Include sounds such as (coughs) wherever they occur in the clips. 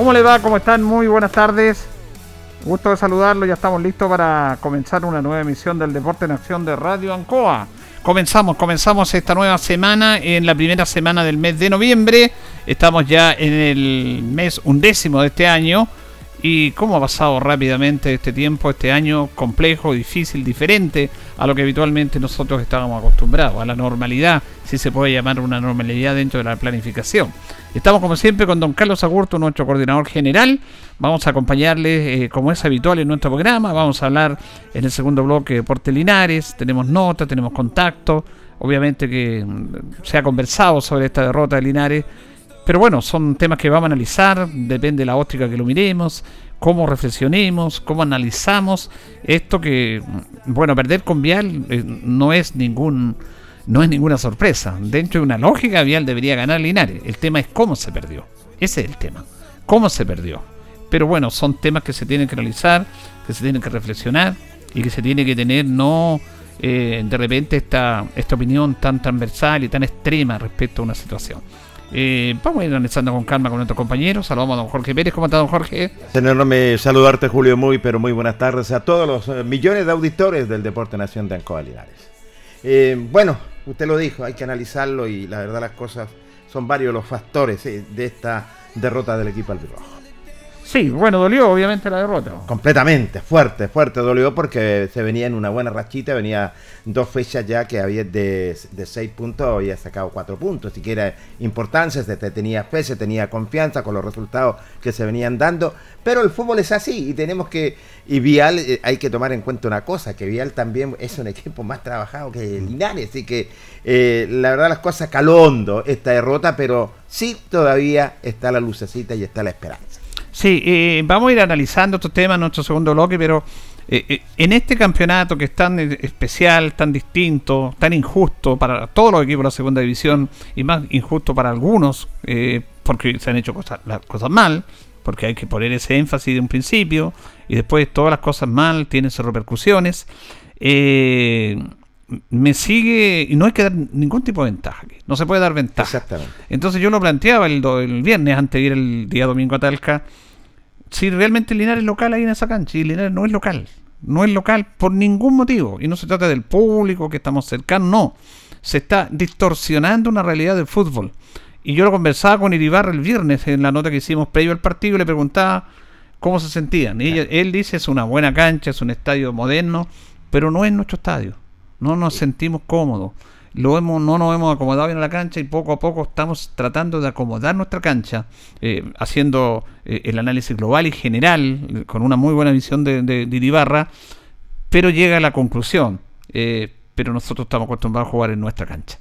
¿Cómo le va? ¿Cómo están? Muy buenas tardes. Gusto de saludarlo. Ya estamos listos para comenzar una nueva emisión del Deporte en Acción de Radio Ancoa. Comenzamos, comenzamos esta nueva semana en la primera semana del mes de noviembre. Estamos ya en el mes undécimo de este año. Y cómo ha pasado rápidamente este tiempo, este año complejo, difícil, diferente a lo que habitualmente nosotros estábamos acostumbrados, a la normalidad, si se puede llamar una normalidad dentro de la planificación. Estamos como siempre con don Carlos Agurto, nuestro coordinador general. Vamos a acompañarle eh, como es habitual en nuestro programa. Vamos a hablar en el segundo bloque de Porte Linares. Tenemos notas, tenemos contacto. Obviamente que mm, se ha conversado sobre esta derrota de Linares. Pero bueno, son temas que vamos a analizar. Depende de la óptica que lo miremos. Cómo reflexionemos, cómo analizamos esto que, bueno, perder con Vial eh, no es ningún no es ninguna sorpresa. Dentro de una lógica, Vial debería ganar Linares. El tema es cómo se perdió. Ese es el tema. ¿Cómo se perdió? Pero bueno, son temas que se tienen que analizar, que se tienen que reflexionar y que se tiene que tener no eh, de repente esta, esta opinión tan transversal y tan extrema respecto a una situación. Eh, vamos a ir analizando con calma con nuestros compañeros. Saludamos a don Jorge Pérez. ¿Cómo está, don Jorge? Tenerme saludarte, Julio, muy, pero muy buenas tardes a todos los eh, millones de auditores del Deporte Nación de Ancoa Linares. bueno, usted lo dijo, hay que analizarlo y la verdad las cosas son varios los factores de esta derrota del equipo albirrojo. Sí, bueno, dolió obviamente la derrota. Completamente, fuerte, fuerte dolió porque se venía en una buena rachita, venía dos fechas ya que había de, de seis puntos, había sacado cuatro puntos, así que era importancia, se tenía fe, se tenía confianza con los resultados que se venían dando, pero el fútbol es así y tenemos que, y Vial eh, hay que tomar en cuenta una cosa, que Vial también es un equipo más trabajado que Linares, así que eh, la verdad las cosas caló hondo esta derrota, pero sí todavía está la lucecita y está la esperanza. Sí, eh, vamos a ir analizando estos temas en nuestro segundo bloque, pero eh, eh, en este campeonato que es tan especial, tan distinto, tan injusto para todos los equipos de la segunda división y más injusto para algunos, porque se han hecho cosas, las cosas mal, porque hay que poner ese énfasis de un principio y después todas las cosas mal tienen sus repercusiones. Me sigue y no hay que dar ningún tipo de ventaja aquí. No se puede dar ventaja. Exactamente. Entonces yo lo planteaba el, el viernes antes de ir el día domingo a Talca si realmente Linares es local ahí en esa cancha. Y Linares no es local. No es local por ningún motivo. Y no se trata del público, que estamos cercanos, no. Se está distorsionando una realidad del fútbol. Y yo lo conversaba con Iribarra el viernes en la nota que hicimos previo al partido y le preguntaba cómo se sentían. Y él dice es una buena cancha, es un estadio moderno, pero no es nuestro estadio. No nos sentimos cómodos. Lo hemos, no nos hemos acomodado bien a la cancha y poco a poco estamos tratando de acomodar nuestra cancha, eh, haciendo eh, el análisis global y general, con una muy buena visión de, de, pero llega a la conclusión, eh, pero nosotros estamos acostumbrados a jugar en nuestra cancha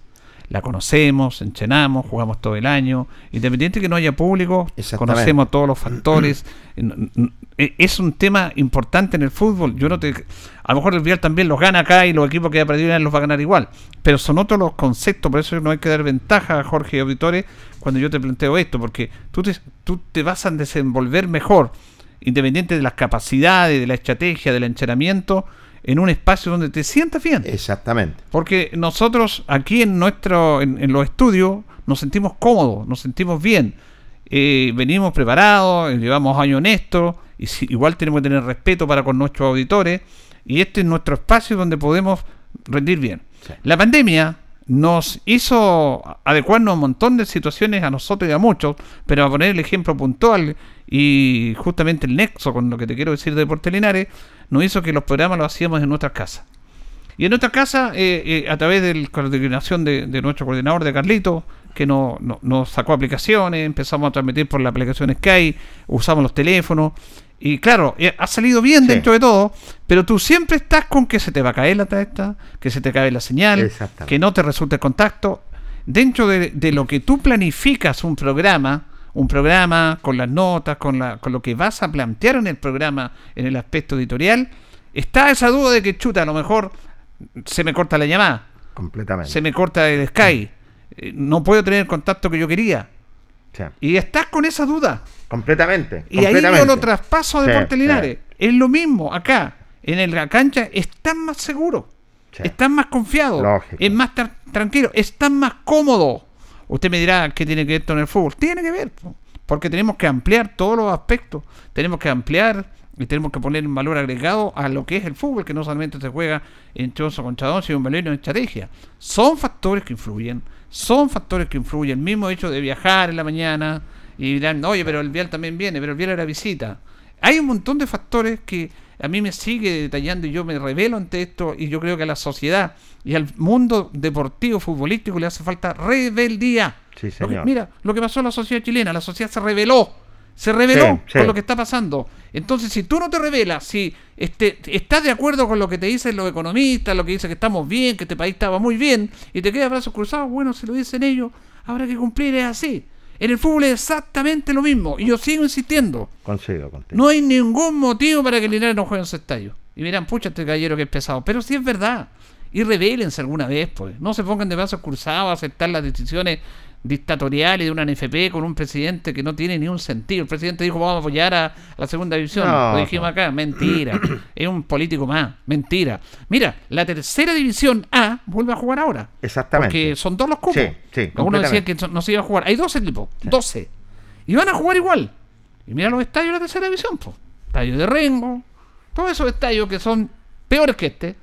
la conocemos, enchenamos, jugamos todo el año, independiente que no haya público, conocemos todos los factores. (clears throat) E, es un tema importante en el fútbol. Yo no te, a lo mejor el Real también los gana acá y los equipos que ha perdido los va a ganar igual, pero son otros los conceptos, por eso no hay que dar ventaja a Jorge y auditores cuando yo te planteo esto, porque tú te, tú te vas a desenvolver mejor, independiente de las capacidades, de la estrategia, del enchenamiento en un espacio donde te sientas bien. Exactamente. Porque nosotros aquí en nuestro, en, los estudios, nos sentimos cómodos, nos sentimos bien. Eh, venimos preparados, llevamos años en esto, y igual tenemos que tener respeto para con nuestros auditores, y este es nuestro espacio donde podemos rendir bien. La pandemia nos hizo adecuarnos a un montón de situaciones a nosotros y a muchos, pero a poner el ejemplo puntual y justamente el nexo con lo que te quiero decir de Deportes Linares, nos hizo que los programas los hacíamos en nuestras casas. Y en nuestra casa, eh, eh, a través de la coordinación de, nuestro coordinador de Carlito, que nos sacó aplicaciones, empezamos a transmitir por las aplicaciones que hay, usamos los teléfonos, y claro, eh, ha salido bien dentro de todo, pero tú siempre estás con que se te va a caer la testa, que se te cae la señal, que no te resulte el contacto. Dentro de, lo que tú planificas un programa, un programa con las notas, con, la, con lo que vas a plantear en el programa, en el aspecto editorial, está esa duda de que chuta, a lo mejor se me corta la llamada. Completamente. Se me corta el Sky. Eh, no puedo tener el contacto que yo quería. Y estás con esa duda. Completamente. Y ahí yo lo traspaso a Deportes Linares. Es lo mismo acá. En la cancha están más seguros. Están más confiados. Es más tranquilo. Están más cómodos. Usted me dirá qué tiene que ver con el fútbol. Tiene que ver. Porque tenemos que ampliar todos los aspectos. Tenemos que ampliar y tenemos que poner un valor agregado a lo que es el fútbol, que no solamente se juega en Choso con Chadón, sino un valor en estrategia. Son factores que influyen, son factores que influyen. El mismo hecho de viajar en la mañana, y dirán, oye, pero el vial también viene, pero el vial era visita. Hay un montón de factores que a mí me sigue detallando y yo me revelo ante esto y yo creo que a la sociedad y al mundo deportivo futbolístico le hace falta rebeldía. Sí, señor. mira, lo que pasó en la sociedad chilena, la sociedad se rebeló, se rebeló con lo que está pasando. Entonces, si tú no te revelas, si este, estás de acuerdo con lo que te dicen los economistas, lo que dicen que estamos bien, que este país estaba muy bien, y te quedas brazos cruzados, bueno, si lo dicen ellos, habrá que cumplir, es así. En el fútbol es exactamente lo mismo. Y yo sigo insistiendo. Consigo, No hay ningún motivo para que Linares no juegue en su estadio. Y miran, pucha, este gallero que es pesado. Pero sí es verdad. Y revélense alguna vez, pues. No se pongan de brazos cruzados a aceptar las decisiones dictatoriales de una NFP con un presidente que no tiene ni un sentido. El presidente dijo vamos a apoyar a, la segunda división. lo dijimos acá, mentira. (clears throat) es un político más, mentira. Mira, la tercera división A vuelve a jugar ahora. Exactamente. Porque son dos los cupos. Sí, sí, Algunos decían que no se iba a jugar. Hay 12 equipos, 12. Y van a jugar igual. Y mira los estadios de la tercera división, pues. Estadio de Rengo, todos esos estadios que son peores que este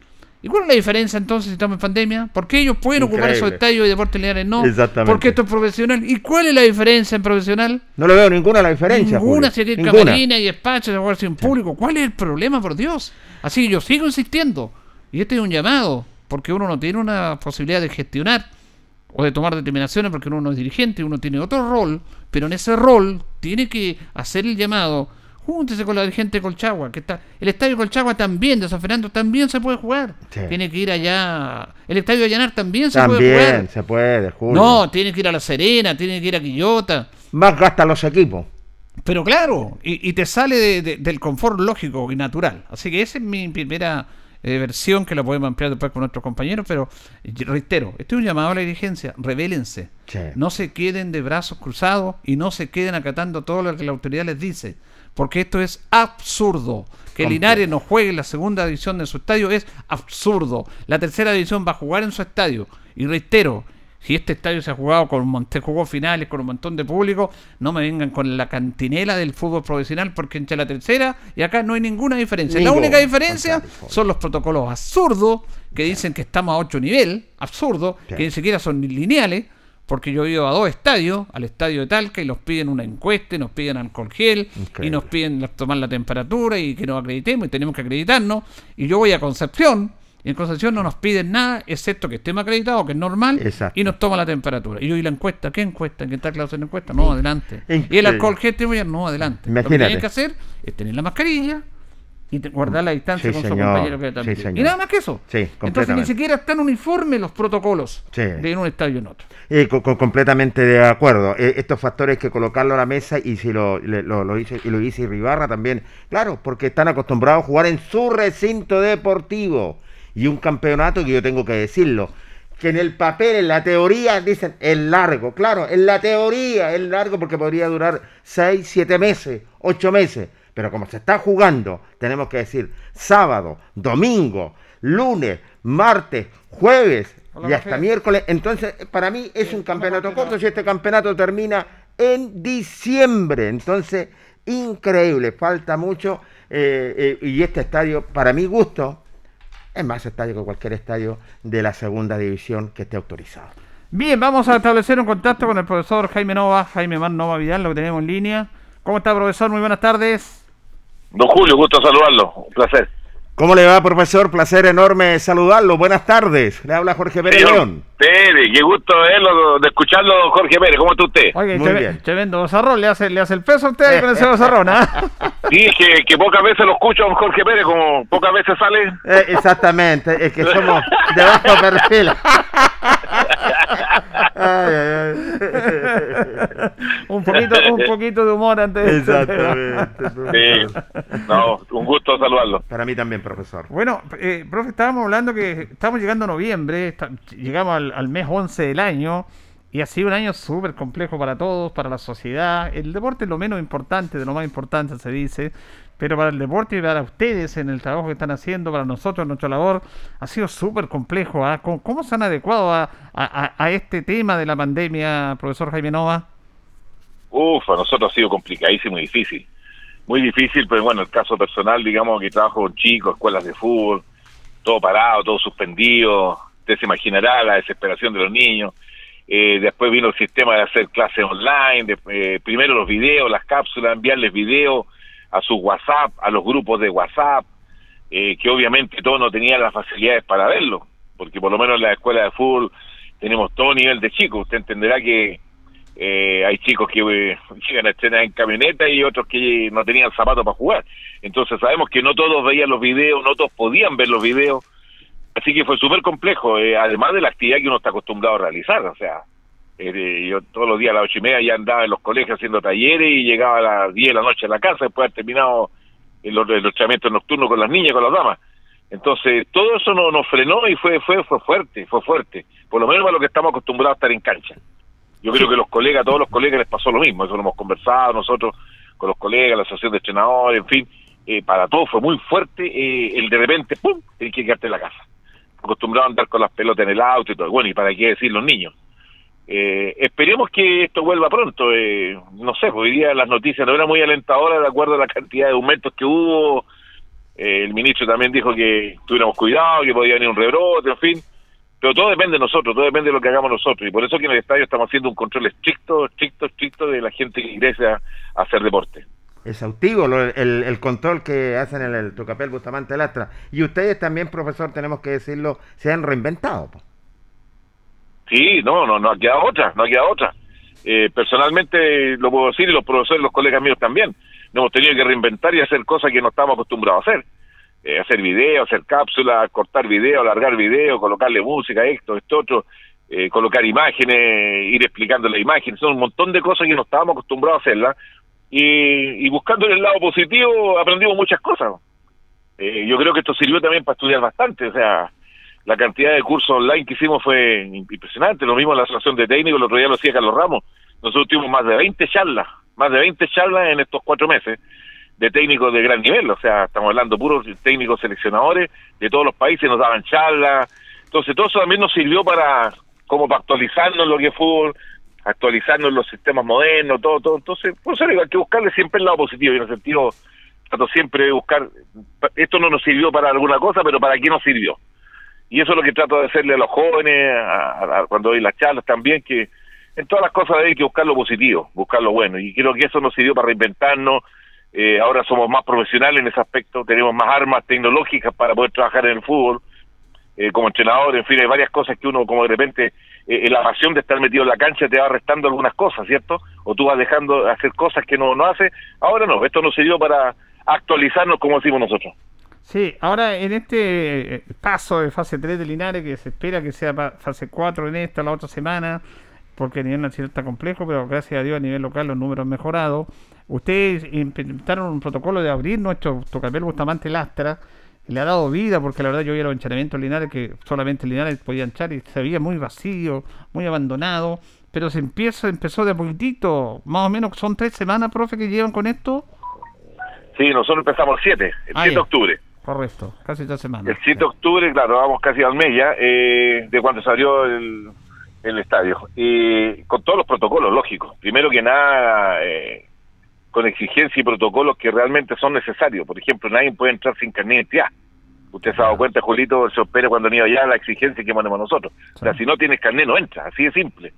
¿Y cuál es la diferencia entonces si estamos en pandemia? ¿Por qué ellos pueden ocupar esos estadios y deportes lineales no? Exactamente. Porque esto es profesional. ¿Y cuál es la diferencia en profesional? No le veo ninguna la diferencia. Ninguna, Julio. si Ninguna. camarina y despacho de jugarse en público. ¿Cuál es el problema, por Dios? Así que yo sigo insistiendo. Y este es un llamado, porque uno no tiene una posibilidad de gestionar o de tomar determinaciones porque uno no es dirigente, uno tiene otro rol, pero en ese rol tiene que hacer el llamado. Júntese con la gente de Colchagua, que está. El estadio de Colchagua también, de San Fernando también se puede jugar. Sí. Tiene que ir allá. El estadio de Allanar también se puede También jugar. se puede, Julio. No, tiene que ir a La Serena, tiene que ir a Quillota. Más gastan los equipos. Pero claro, y, y te sale de- de- del confort lógico y natural. Así que esa es mi primera eh, versión que la podemos ampliar después con nuestros compañeros. Pero reitero, este es un llamado a la dirigencia. Revélense. Sí. No se queden de brazos cruzados y no se queden acatando todo lo que la autoridad les dice. Porque esto es absurdo. Que Completo. Linares no juegue en la segunda división de su estadio es absurdo. La tercera división va a jugar en su estadio. Y reitero, si este estadio se ha jugado con un montón, jugó finales con un montón de público, no me vengan con la cantinela del fútbol profesional porque entre la tercera y acá no hay ninguna diferencia. La única diferencia son los protocolos absurdos que dicen que estamos a 8 nivel, absurdo, que ni siquiera son lineales, porque yo he ido a dos estadios, al estadio de Talca, y nos piden una encuesta, y nos piden alcohol gel, y nos piden la- tomar la temperatura y que nos acreditemos, y tenemos que acreditarnos. Y yo voy a Concepción, y en Concepción no nos piden nada, excepto que estemos acreditados, que es normal, Exacto. y nos toma la temperatura. Y yo, ¿y la encuesta? ¿Qué encuesta? ¿En qué está clase de encuesta? No, adelante. Y el alcohol gel, tengo ya, no, adelante. Lo que tienen que hacer es tener la mascarilla, y te- guardar la distancia Sí, con su señor. compañero que también. Sí, señor. y nada más que eso. Sí, Entonces ni siquiera están uniformes los protocolos de en un estadio en otro. Eh, co- co- completamente de acuerdo. Eh, estos factores que colocarlo a la mesa y si lo, le- lo, lo hice y lo dice Ibarra también, claro, porque están acostumbrados a jugar en su recinto deportivo y un campeonato que yo tengo que decirlo, que en el papel, en la teoría dicen es largo, claro, en la teoría es largo porque podría durar 6, 7 meses, 8 meses, pero como se está jugando, tenemos que decir sábado, domingo, lunes, martes, jueves Hola, y hasta miércoles. Entonces, para mí es un campeonato corto si este campeonato termina en diciembre. Entonces, increíble, falta mucho. eh, eh, y este estadio, para mi gusto, es más estadio que cualquier estadio de la segunda división que esté autorizado. Bien, vamos a establecer un contacto con el profesor Jaime Nova, Jaime Man Nova Vidal, lo que tenemos en línea. ¿Cómo está, profesor? Muy buenas tardes. Don Julio, gusto saludarlo, un placer. ¿Cómo le va, profesor? Placer enorme saludarlo. Buenas tardes. Le habla Jorge Pérez Señor León. Pérez, qué gusto verlo, de escucharlo, don Jorge Pérez, ¿cómo está usted? Oye, Muy che- bien. tremendo bozarrón, le hace, le hace el peso a usted con ese (laughs) bozarrón, ¿ah? Sí, es que, que pocas veces lo escucho a don Jorge Pérez, como pocas veces sale. Eh, exactamente, es que somos de bajo perfil. (laughs) Ay, ay, ay. un, poquito, un poquito de humor antes de. Exactamente. (laughs) Sí, no, un gusto saludarlo. Para mí también, profesor. Bueno, eh, profe, estábamos hablando que estamos llegando a noviembre, está- llegamos al, al mes 11 del año y ha sido un año súper complejo para todos, para la sociedad. El deporte es lo menos importante, de lo más importante se dice, pero para el deporte y para ustedes en el trabajo que están haciendo, para nosotros nuestra labor, ha sido súper complejo. ¿ah? ¿Cómo, cómo se han adecuado a, a- este tema de la pandemia, profesor Jaime Nova? Uf, a nosotros ha sido complicadísimo y difícil. Muy difícil, pero bueno, el caso personal, digamos que trabajo con chicos, escuelas de fútbol, todo parado, todo suspendido. Usted se imaginará la desesperación de los niños. Eh, después vino el sistema de hacer clases online, eh, primero los videos, las cápsulas, enviarles videos a su WhatsApp, a los grupos de WhatsApp, eh, que obviamente todos no tenían las facilidades para verlo, porque por lo menos en la escuela de fútbol tenemos todo nivel de chicos. Usted entenderá que eh, hay chicos que eh, (laughs) llegan a estrenar en camioneta y otros que no tenían zapatos para jugar. Entonces sabemos que no todos veían los videos, no todos podían ver los videos. Así que fue súper complejo, eh, además de la actividad que uno está acostumbrado a realizar. O sea, eh, yo todos los días a las ocho y media ya andaba en los colegios haciendo talleres y llegaba a las diez de la noche a la casa después de haber terminado el, el entrenamiento nocturno con las niñas, con las damas. Entonces, todo eso nos, nos frenó y fue, fue, fue fuerte, fue fuerte. Por lo menos para lo que estamos acostumbrados a estar en cancha. Yo creo que los colegas, a todos los colegas les pasó lo mismo, eso lo hemos conversado nosotros con los colegas, la asociación de entrenadores, en fin, eh, para todos fue muy fuerte eh, el de repente, ¡pum!, tener que quedarte en la casa. Acostumbrado a andar con las pelotas en el auto y todo, bueno, y para qué decir los niños. Eh, esperemos que esto vuelva pronto, eh, no sé, pues, hoy día las noticias no eran muy alentadoras de acuerdo a la cantidad de aumentos que hubo Eh, el ministro también dijo que tuviéramos cuidado, que podía venir un rebrote, en fin. Pero todo depende de nosotros, todo depende de lo que hagamos nosotros. Y por eso que en el estadio estamos haciendo un control estricto, estricto, estricto de la gente que ingresa a hacer deporte. Exhaustivo lo- el, el control que hacen en el Tucapel Bustamante Lastra. Y ustedes también, profesor, tenemos que decirlo, se han reinventado. Sí, no, no, no ha quedado otra, no ha quedado otra. Eh, personalmente lo puedo decir y los profesores, los colegas míos también. Nos hemos tenido que reinventar y hacer cosas que no estábamos acostumbrados a hacer. Eh, hacer videos, hacer cápsulas, cortar video, alargar video, colocarle música, esto, esto, otro, eh, colocar imágenes, ir explicando las imágenes. Son un montón de cosas que no estábamos acostumbrados a hacerlas. Y, y buscando el lado positivo aprendimos muchas cosas. Eh, yo creo que esto sirvió también para estudiar bastante. O sea, la cantidad de cursos online que hicimos fue impresionante. Lo mismo en la asociación de técnicos, el otro día lo hacía Carlos Ramos. Nosotros tuvimos más de 20 charlas, más de 20 charlas en estos cuatro meses de técnicos de gran nivel. O sea, estamos hablando puros técnicos seleccionadores de todos los países, nos daban charlas. Entonces, todo eso también nos sirvió para, como para actualizarnos lo que es fútbol, actualizarnos en los sistemas modernos, todo, todo. Entonces, por hay que buscarle siempre el lado positivo y en el sentido, trato siempre de buscar, esto no nos sirvió para alguna cosa, pero para qué nos sirvió y eso es lo que trato de hacerle a los jóvenes cuando doy las charlas también que en todas las cosas hay que buscar lo positivo buscar lo bueno. Y creo que eso nos sirvió para reinventarnos. Eh, ahora somos más profesionales en ese aspecto tenemos más armas tecnológicas para poder trabajar en el fútbol eh, como entrenador en fin hay varias cosas que uno como de repente eh, la pasión de estar metido en la cancha te va restando algunas cosas cierto o tú vas dejando de hacer cosas que no no hace ahora no esto nos sirvió para actualizarnos como decimos nosotros Sí, ahora en este eh, paso de fase 3 de Linares, que se espera que sea fase 4 en esta, la otra semana, porque a nivel nacional está complejo, pero gracias a Dios a nivel local los números han mejorado. Ustedes implementaron un protocolo de abrir nuestro Tocapel Bustamante Lastra, y le ha dado vida, porque la verdad yo vi los encharamientos en Linares que solamente Linares podía enchar y se veía muy vacío, muy abandonado, pero se empieza, empezó de a poquitito, más o menos son tres semanas, profe, que llevan con esto. sí nosotros empezamos el 7 el 7 Ah, de octubre Correcto, casi tres semanas. El 7 de octubre, claro, vamos casi al mes eh, de cuando salió el, el estadio. Y con todos los protocolos, lógicos. Primero que nada, eh, con exigencia y protocolos que realmente son necesarios. Por ejemplo, nadie puede entrar sin carnet de identidad. Usted se ha dado cuenta, Julito, se espera cuando han ido allá la exigencia que ponemos nosotros. O sea, si no tienes carnet, no entra, así de simple.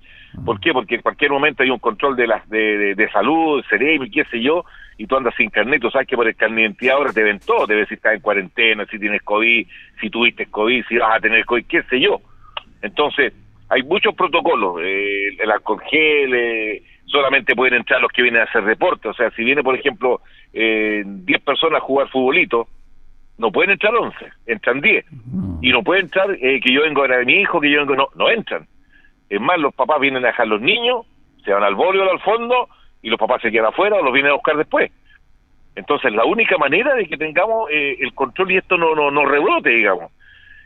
¿Por qué? Porque en cualquier momento hay un control de las de, de, de salud, cerebro y qué sé yo, y tú andas sin carnet, tú sabes que por el carnet de identidad ahora te ven todo, te ves si estás en cuarentena, si tienes COVID, si tuviste COVID, si vas a tener COVID, qué sé yo. Entonces, hay muchos protocolos, eh, el alcohol gel, eh, solamente pueden entrar los que vienen a hacer deporte, o sea, si viene, por ejemplo, eh, 10 personas a jugar futbolito, no pueden entrar 11, entran 10. Y no puede entrar eh, que yo vengo a ver a mi hijo, que yo vengo, no, no entran. Es más, los papás vienen a dejar los niños, se van al voleibol al fondo y los papás se quedan afuera o los vienen a buscar después. Entonces, la única manera de que tengamos eh, el control y esto no, no, no rebrote, digamos.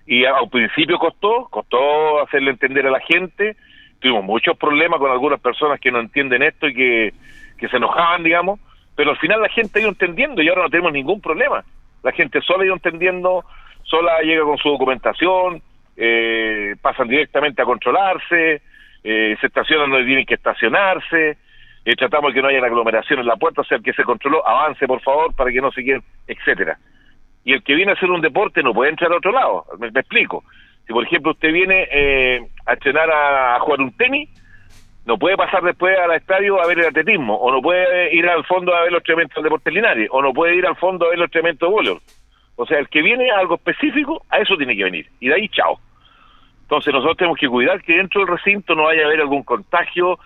Y a- al principio costó, costó hacerle entender a la gente. Tuvimos muchos problemas con algunas personas que no entienden esto y que, que se enojaban, digamos. Pero al final la gente ha ido entendiendo y ahora no tenemos ningún problema. La gente sola ha ido entendiendo, sola llega con su documentación, eh, pasan directamente a controlarse, eh, se estacionan donde tienen que estacionarse, eh, tratamos de que no haya aglomeración en la puerta, o sea, el que se controló, avance por favor para que no se queden, etcétera. Y el que viene a hacer un deporte no puede entrar a otro lado, me, explico. Si por ejemplo usted viene eh, a entrenar a, a jugar un tenis, no puede pasar después al estadio a ver el atletismo, o no puede ir al fondo a ver los entrenamientos del deporte linares, o no puede ir al fondo a ver los entrenamientos de voleibol. O sea, el que viene a algo específico, a eso tiene que venir. Y de ahí, chao. Entonces nosotros tenemos que cuidar que dentro del recinto no vaya a haber algún contagio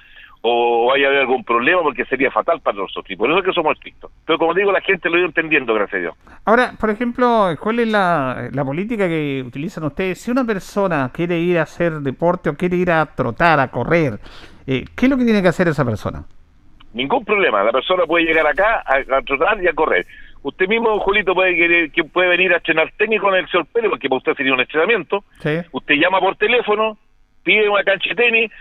o vaya a haber algún problema porque sería fatal para nosotros. Y por eso es que somos estrictos. Pero como digo, la gente lo ha ido entendiendo, gracias a Dios. Ahora, por ejemplo, ¿cuál es la, la política que utilizan ustedes? Si una persona quiere ir a hacer deporte o quiere ir a trotar, a correr, eh, ¿qué es lo que tiene que hacer esa persona? Ningún problema. La persona puede llegar acá a, a trotar y a correr. Usted mismo, Julito, puede querer, que puede venir a entrenar técnico con el señor Pérez, porque para usted sería un entrenamiento. ¿Sí? Usted llama por teléfono, pide una cancha de tenis.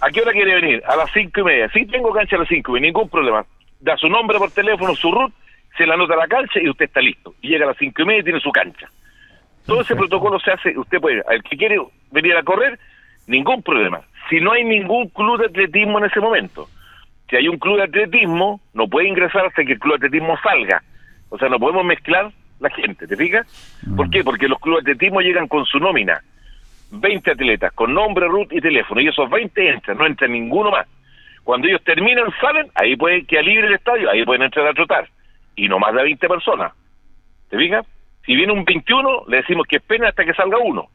¿A qué hora quiere venir? A las cinco y media. Sí, tengo cancha a las cinco y media, ningún problema. Da su nombre por teléfono, su root, se la anota a la cancha y usted está listo. Y llega a las cinco y media y tiene su cancha. Todo ese protocolo se hace, usted puede, al que quiere venir a correr, ningún problema. Si no hay ningún club de atletismo en ese momento, si hay un club de atletismo, no puede ingresar hasta que el club de atletismo salga. O sea, no podemos mezclar la gente, ¿te fijas? ¿Por qué? Porque los clubes de atletismo llegan con su nómina, 20 atletas, con nombre, root y teléfono, y esos 20 entran, no entra ninguno más. Cuando ellos terminan, salen, ahí puede que libre el estadio, ahí pueden entrar a trotar, y no más de 20 personas. ¿Te fijas? Si viene un 21, le decimos que esperen hasta que salga uno.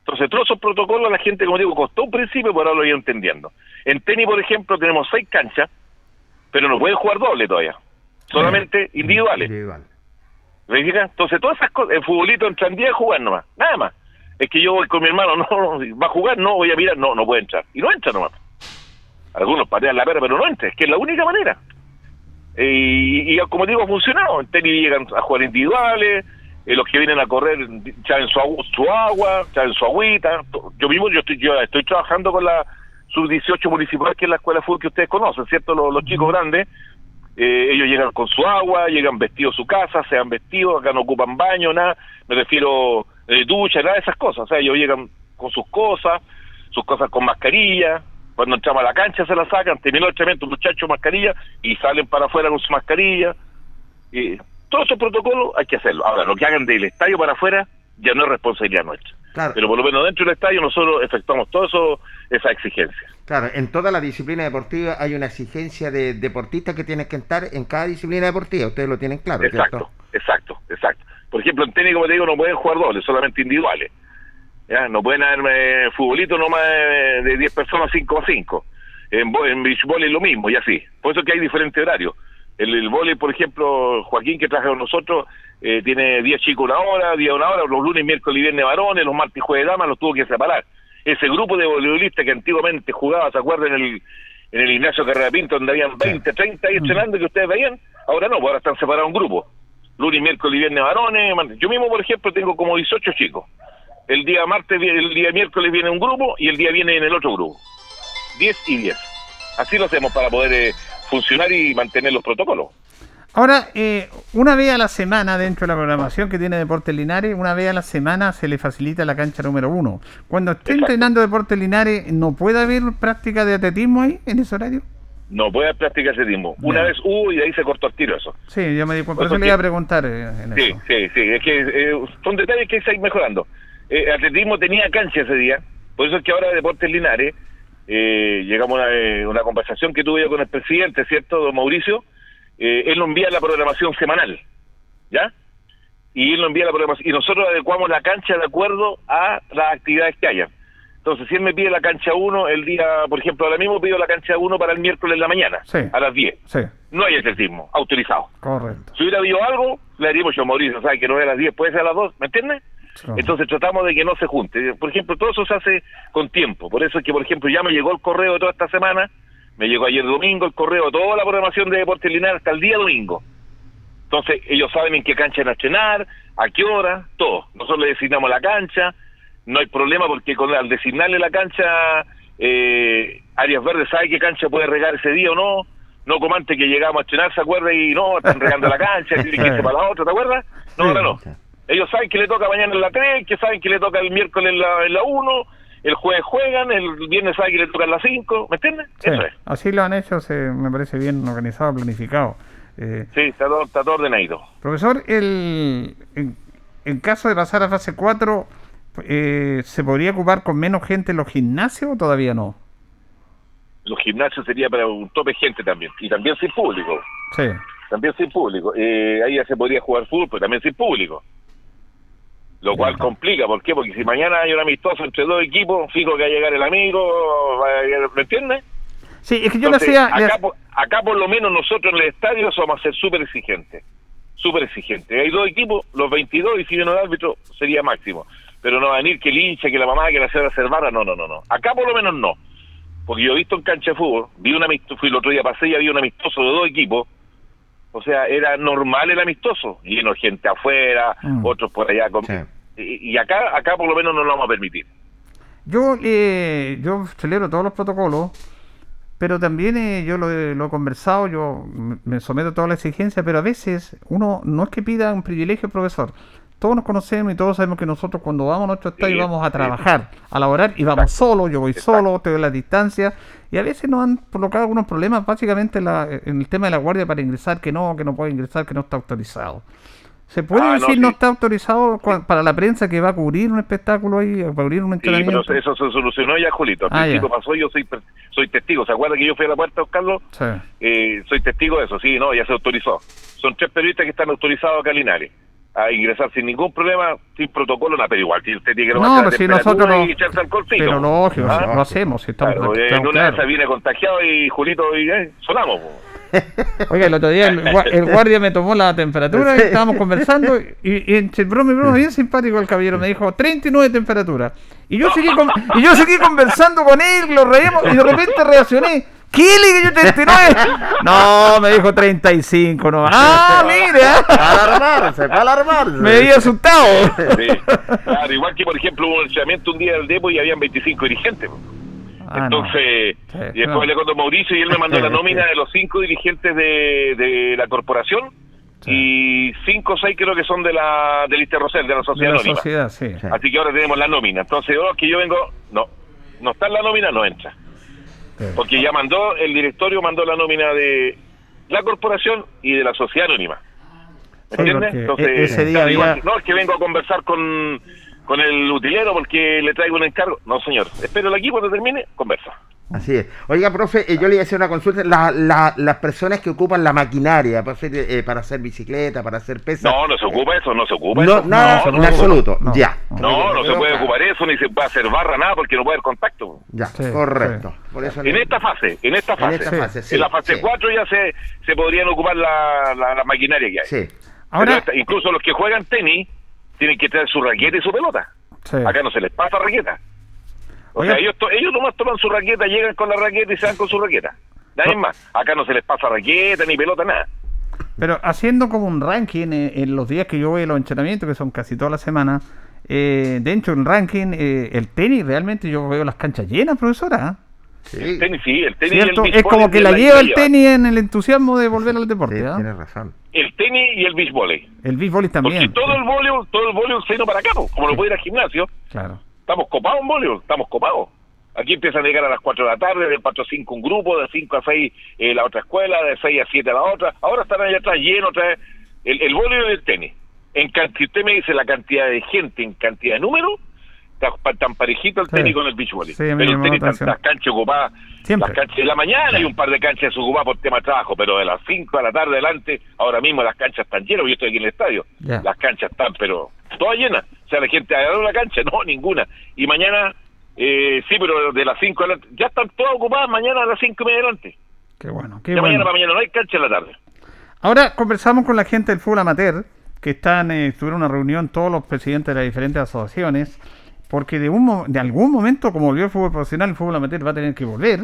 Entonces, todos esos protocolos la gente, como digo, costó un principio, pero ahora lo voy entendiendo. En tenis, por ejemplo, tenemos seis canchas, pero no pueden jugar doble todavía. Solamente individuales. Individual. ¿Me fijas? Entonces, todas esas cosas, el futbolito entran 10 a jugar nomás, nada más. Es que yo voy con mi hermano, (laughs) no, va a jugar, no, voy a mirar, no, no puede entrar. Y no entra nomás. Algunos patean la pera, pero no entra, es que es la única manera. Y, y como digo, ha funcionado. En tenis llegan a jugar individuales, eh, los que vienen a correr traen su, agu- su agua, traen su agüita. Yo mismo yo estoy, yo estoy trabajando con la sub-18 municipal, que es la escuela de fútbol que ustedes conocen, ¿cierto? Los, los chicos grandes, eh, ellos llegan con su agua, llegan vestidos a su casa, se han vestido, acá no ocupan baño, nada, me refiero eh, ducha, nada de esas cosas. O sea, ellos llegan con sus cosas, sus cosas con mascarilla. Cuando entramos a la cancha se la sacan, terminó el entrenamiento, muchachos, mascarilla, y salen para afuera con su mascarilla. Y todos esos protocolos hay que hacerlo. Ahora, lo que hagan del estadio para afuera ya no es responsabilidad nuestra. Claro. Pero por lo menos dentro del estadio nosotros efectuamos todo eso, esa exigencia. Claro, en toda la disciplina deportiva hay una exigencia de deportistas que tienen que estar en cada disciplina deportiva. Ustedes lo tienen claro, exacto, ¿cierto? exacto, exacto. Por ejemplo, en tenis, como te digo, no pueden jugar dobles, solamente individuales. ¿ya? No pueden haber eh, futbolitos no más de de 10 personas, 5 a 5. En, en beach volley lo mismo, y así. Por eso que hay diferentes horarios. El, el volley, por ejemplo, Joaquín, que trabaja con nosotros, eh, tiene 10 chicos una hora, 10 una hora, los lunes, miércoles y viernes varones, los martes y jueves damas, los tuvo que separar. Ese grupo de voleibolistas que antiguamente jugaba, ¿se acuerdan? En el, en el Ignacio Carrera Pinto, donde habían 20, 30 ahí entrenando que ustedes veían, ahora no, pues ahora están separados en grupos. Lunes, miércoles y viernes varones. Yo mismo, por ejemplo, tengo como 18 chicos. El día martes, el día miércoles viene un grupo y el día viene en el otro grupo. 10 y 10. Así lo hacemos para poder eh, funcionar y mantener los protocolos. Ahora, eh, una vez a la semana, dentro de la programación que tiene Deportes Linares, una vez a la semana se le facilita la cancha número uno. Cuando esté Exacto. entrenando Deportes Linares, ¿no puede haber práctica de atletismo ahí, en ese horario? No puede practicar atletismo. Una Ya. vez hubo y de ahí se cortó el tiro eso. Sí, yo me di cuenta. Por eso le iba a preguntar eh, en Sí, eso. sí, sí. Es que eh, son detalles que hay que ir mejorando. Eh, atletismo tenía cancha ese día. Por eso es que ahora Deportes Linares, eh, llegamos a una, eh, una conversación que tuve yo con el presidente, ¿cierto, don Mauricio? Eh, él nos envía la programación semanal, ¿ya? Y él nos envía la programación. Y nosotros adecuamos la cancha de acuerdo a las actividades que haya. Entonces, si él me pide la cancha 1, el día, por ejemplo, ahora mismo pido la cancha 1 para el miércoles en la mañana, Sí. a las 10. Sí, No hay atletismo, autorizado. correcto. Si hubiera habido algo, le haríamos yo a Mauricio, ¿sabes? Que no es a las 10, puede ser a las 2, ¿me entiendes? Sí. Entonces tratamos de que no se junte. Por ejemplo, todo eso se hace con tiempo. Por eso es que, por ejemplo, ya me llegó el correo de toda esta semana, me llegó ayer domingo el correo, toda la programación de Deportes Linares hasta el día domingo. Entonces, ellos saben en qué cancha van a estrenar, a qué hora, todo. Nosotros le designamos la cancha, no hay problema porque con, al designarle la cancha, eh, Arias Verdes sabe qué cancha puede regar ese día o no. No como antes que llegamos a estrenar, ¿se acuerda? Y no, están regando la cancha, tiene que irse (laughs) para la otra, ¿te acuerdas? No, ahora no. Ellos saben que le toca mañana en la 3, que saben que le toca el miércoles en la, en la 1, el jueves juegan, el viernes saben que le toca en la 5, ¿me entiendes? Sí, Eso es. así lo han hecho, se, me parece bien organizado, planificado. Eh, Sí, está todo, está todo ordenadito. Profesor, el, en, en caso de pasar a fase 4, eh, ¿se podría ocupar con menos gente en los gimnasios o todavía no? Los gimnasios sería para un tope gente también, y también sin público. Sí, también sin público. Eh, ahí ya se podría jugar fútbol, pero también sin público. Lo cual complica, ¿por qué? Porque si mañana hay un amistoso entre dos equipos, fijo que va a llegar el amigo, va a llegar- ¿me entiendes? sí es que yo Entonces, le hacía... acá, por, acá por lo menos nosotros en el estadio somos a ser súper exigentes, súper exigentes. Hay dos equipos, los 22, y si viene el árbitro sería máximo. Pero no va a venir que el hincha, que la mamá, que la señora Cervara, no, no, no, no. Acá por lo menos no. Porque yo he visto en cancha de fútbol, vi un amistoso, fui el otro día pasé y había un amistoso de dos equipos, o sea, era normal el amistoso, lleno gente afuera, Mm. otros por allá. con- Sí. y, y acá acá por lo menos no lo vamos a permitir. Yo, eh, yo celebro todos los protocolos, pero también eh, yo lo, he- lo he conversado, yo me someto a toda la exigencia, pero a veces uno no es que pida un privilegio, profesor. Todos nos conocemos y todos sabemos que nosotros cuando vamos a nuestro estadio Sí, vamos a sí. trabajar, a laborar y vamos solo, yo voy Exacto. solo, te doy la distancia y a veces nos han provocado algunos problemas básicamente en, la- en el tema de la guardia para ingresar, que no, que no puede ingresar, que no está autorizado. ¿Se puede Ah, no, decir no, sí. está autorizado para la prensa que va a cubrir un espectáculo ahí, a cubrir un Sí, pero entrenamiento? eso se solucionó ya, Julito. Al Ah, principio ya. pasó, yo soy soy testigo. ¿Se acuerda que yo fui a la puerta, Carlos? Sí. Eh, soy testigo de eso, sí, no, ya se autorizó. Son tres periodistas que están autorizados acá en Linares a ingresar sin ningún problema, sin protocolo, nada, pero igual que usted tiene que No, pero si nosotros lo- y echarse. Pero lógico, ¿Ah? lo hacemos, si estamos, Claro, en estamos una de claros. esas viene contagiado y Julito y eh, sonamos. (laughs) Oiga, el otro día el, el guardia me tomó la temperatura y estábamos conversando y, y entre broma y broma, bien simpático el caballero, me dijo 39 de temperatura. Y yo seguí con- y yo seguí conversando con él, lo reímos y de repente reaccioné. ¿Qué le dije yo 39? No, me dijo 35 no. Ah, mira. Para alarmarse, para alarmarse. Me había asustado. (laughs) Sí. Claro, igual que, por ejemplo, hubo un entrenamiento un día del Depo y habían 25 dirigentes. Ah, no. Entonces, Sí, y después no. hablé con Mauricio y él me mandó la nómina de los cinco dirigentes de, de la corporación Sí. y cinco o seis creo que son de la del Rosel, de la De Sociedad la Anónima. sociedad, sí. Sí. Así que ahora tenemos la nómina. Entonces, yo que yo vengo, no, no está en la nómina, no entra. Porque ya mandó, el directorio mandó la nómina de la corporación y de la Sociedad Anónima. ¿Me Sí, entiendes? porque e- ese día claro, igual había- que- no, es que vengo a conversar con, con el utilero porque le traigo un encargo. No, señor, espero aquí cuando termine, conversa. Así es. Oiga, profe, eh, yo le iba a hacer una consulta. La- la- las personas que ocupan la maquinaria para hacer, eh, para hacer bicicleta, para hacer pesas. No, no se ocupa eso, no se ocupa No, eso. nada, no, en no, ocupa. absoluto. no, ya. no. No, no se puede Pero- ocupar eso, ni se puede hacer barra, nada, porque no puede haber contacto. Ya, Sí, correcto. Por eso En le- esta fase, en esta En fase. esta Sí. fase, sí. en la fase sí, 4 ya se, se podrían ocupar la, la, la maquinaria que hay. Sí. Pero Ahora, esta- incluso los que juegan tenis tienen que traer su raqueta y su pelota. sí. Acá no se les pasa raqueta. O Oiga. sea, ellos, to- ellos nomás toman su raqueta, llegan con la raqueta y se van con su raqueta. Nadie No. más. Acá no se les pasa raqueta ni pelota, nada. Pero haciendo como un ranking eh, en los días que yo voy a los entrenamientos, que son casi toda la semana, eh, dentro del ranking, eh, el tenis realmente yo veo las canchas llenas, profesora. ¿ah? Sí, El tenis sí, el tenis Es como que la lleva el lleva. tenis en el entusiasmo de volver al deporte. sí, ¿ah? tienes razón. El tenis y el beach volley. El beach volley Porque también. todo sí, el voleibol, todo el voleibol se vino para acá, como no puede ir al gimnasio, Claro. Estamos copados en voleibol, estamos copados. Aquí empiezan a llegar a las 4 de la tarde, de 4 a 5 un grupo, de 5 a 6 eh, la otra escuela, de 6 a 7 la otra. Ahora están allá atrás llenos otra vez. El, el voleibol y el tenis. En, si usted me dice la cantidad de gente en cantidad de números, tan parejito el Sí. tenis con el beach volley. Sí, pero el tenis, atención. las canchas ocupadas, Siempre. las canchas de la mañana hay un par de canchas ocupadas por tema de trabajo, pero de las 5 de la tarde adelante, ahora mismo las canchas están llenas, yo estoy aquí en el estadio. Las canchas están, pero todas llenas. O sea, la gente ha ganado la cancha, no, ninguna. Y mañana, eh, sí, pero de las 5 adelante, ya están todas ocupadas mañana a las 5 y media adelante. Qué bueno, qué ya bueno. mañana para mañana no hay cancha en la tarde. Ahora conversamos con la gente del fútbol amateur, que están, eh, tuvieron una reunión todos los presidentes de las diferentes asociaciones, porque de, un, de algún momento, como volvió el fútbol profesional, el fútbol amateur va a tener que volver,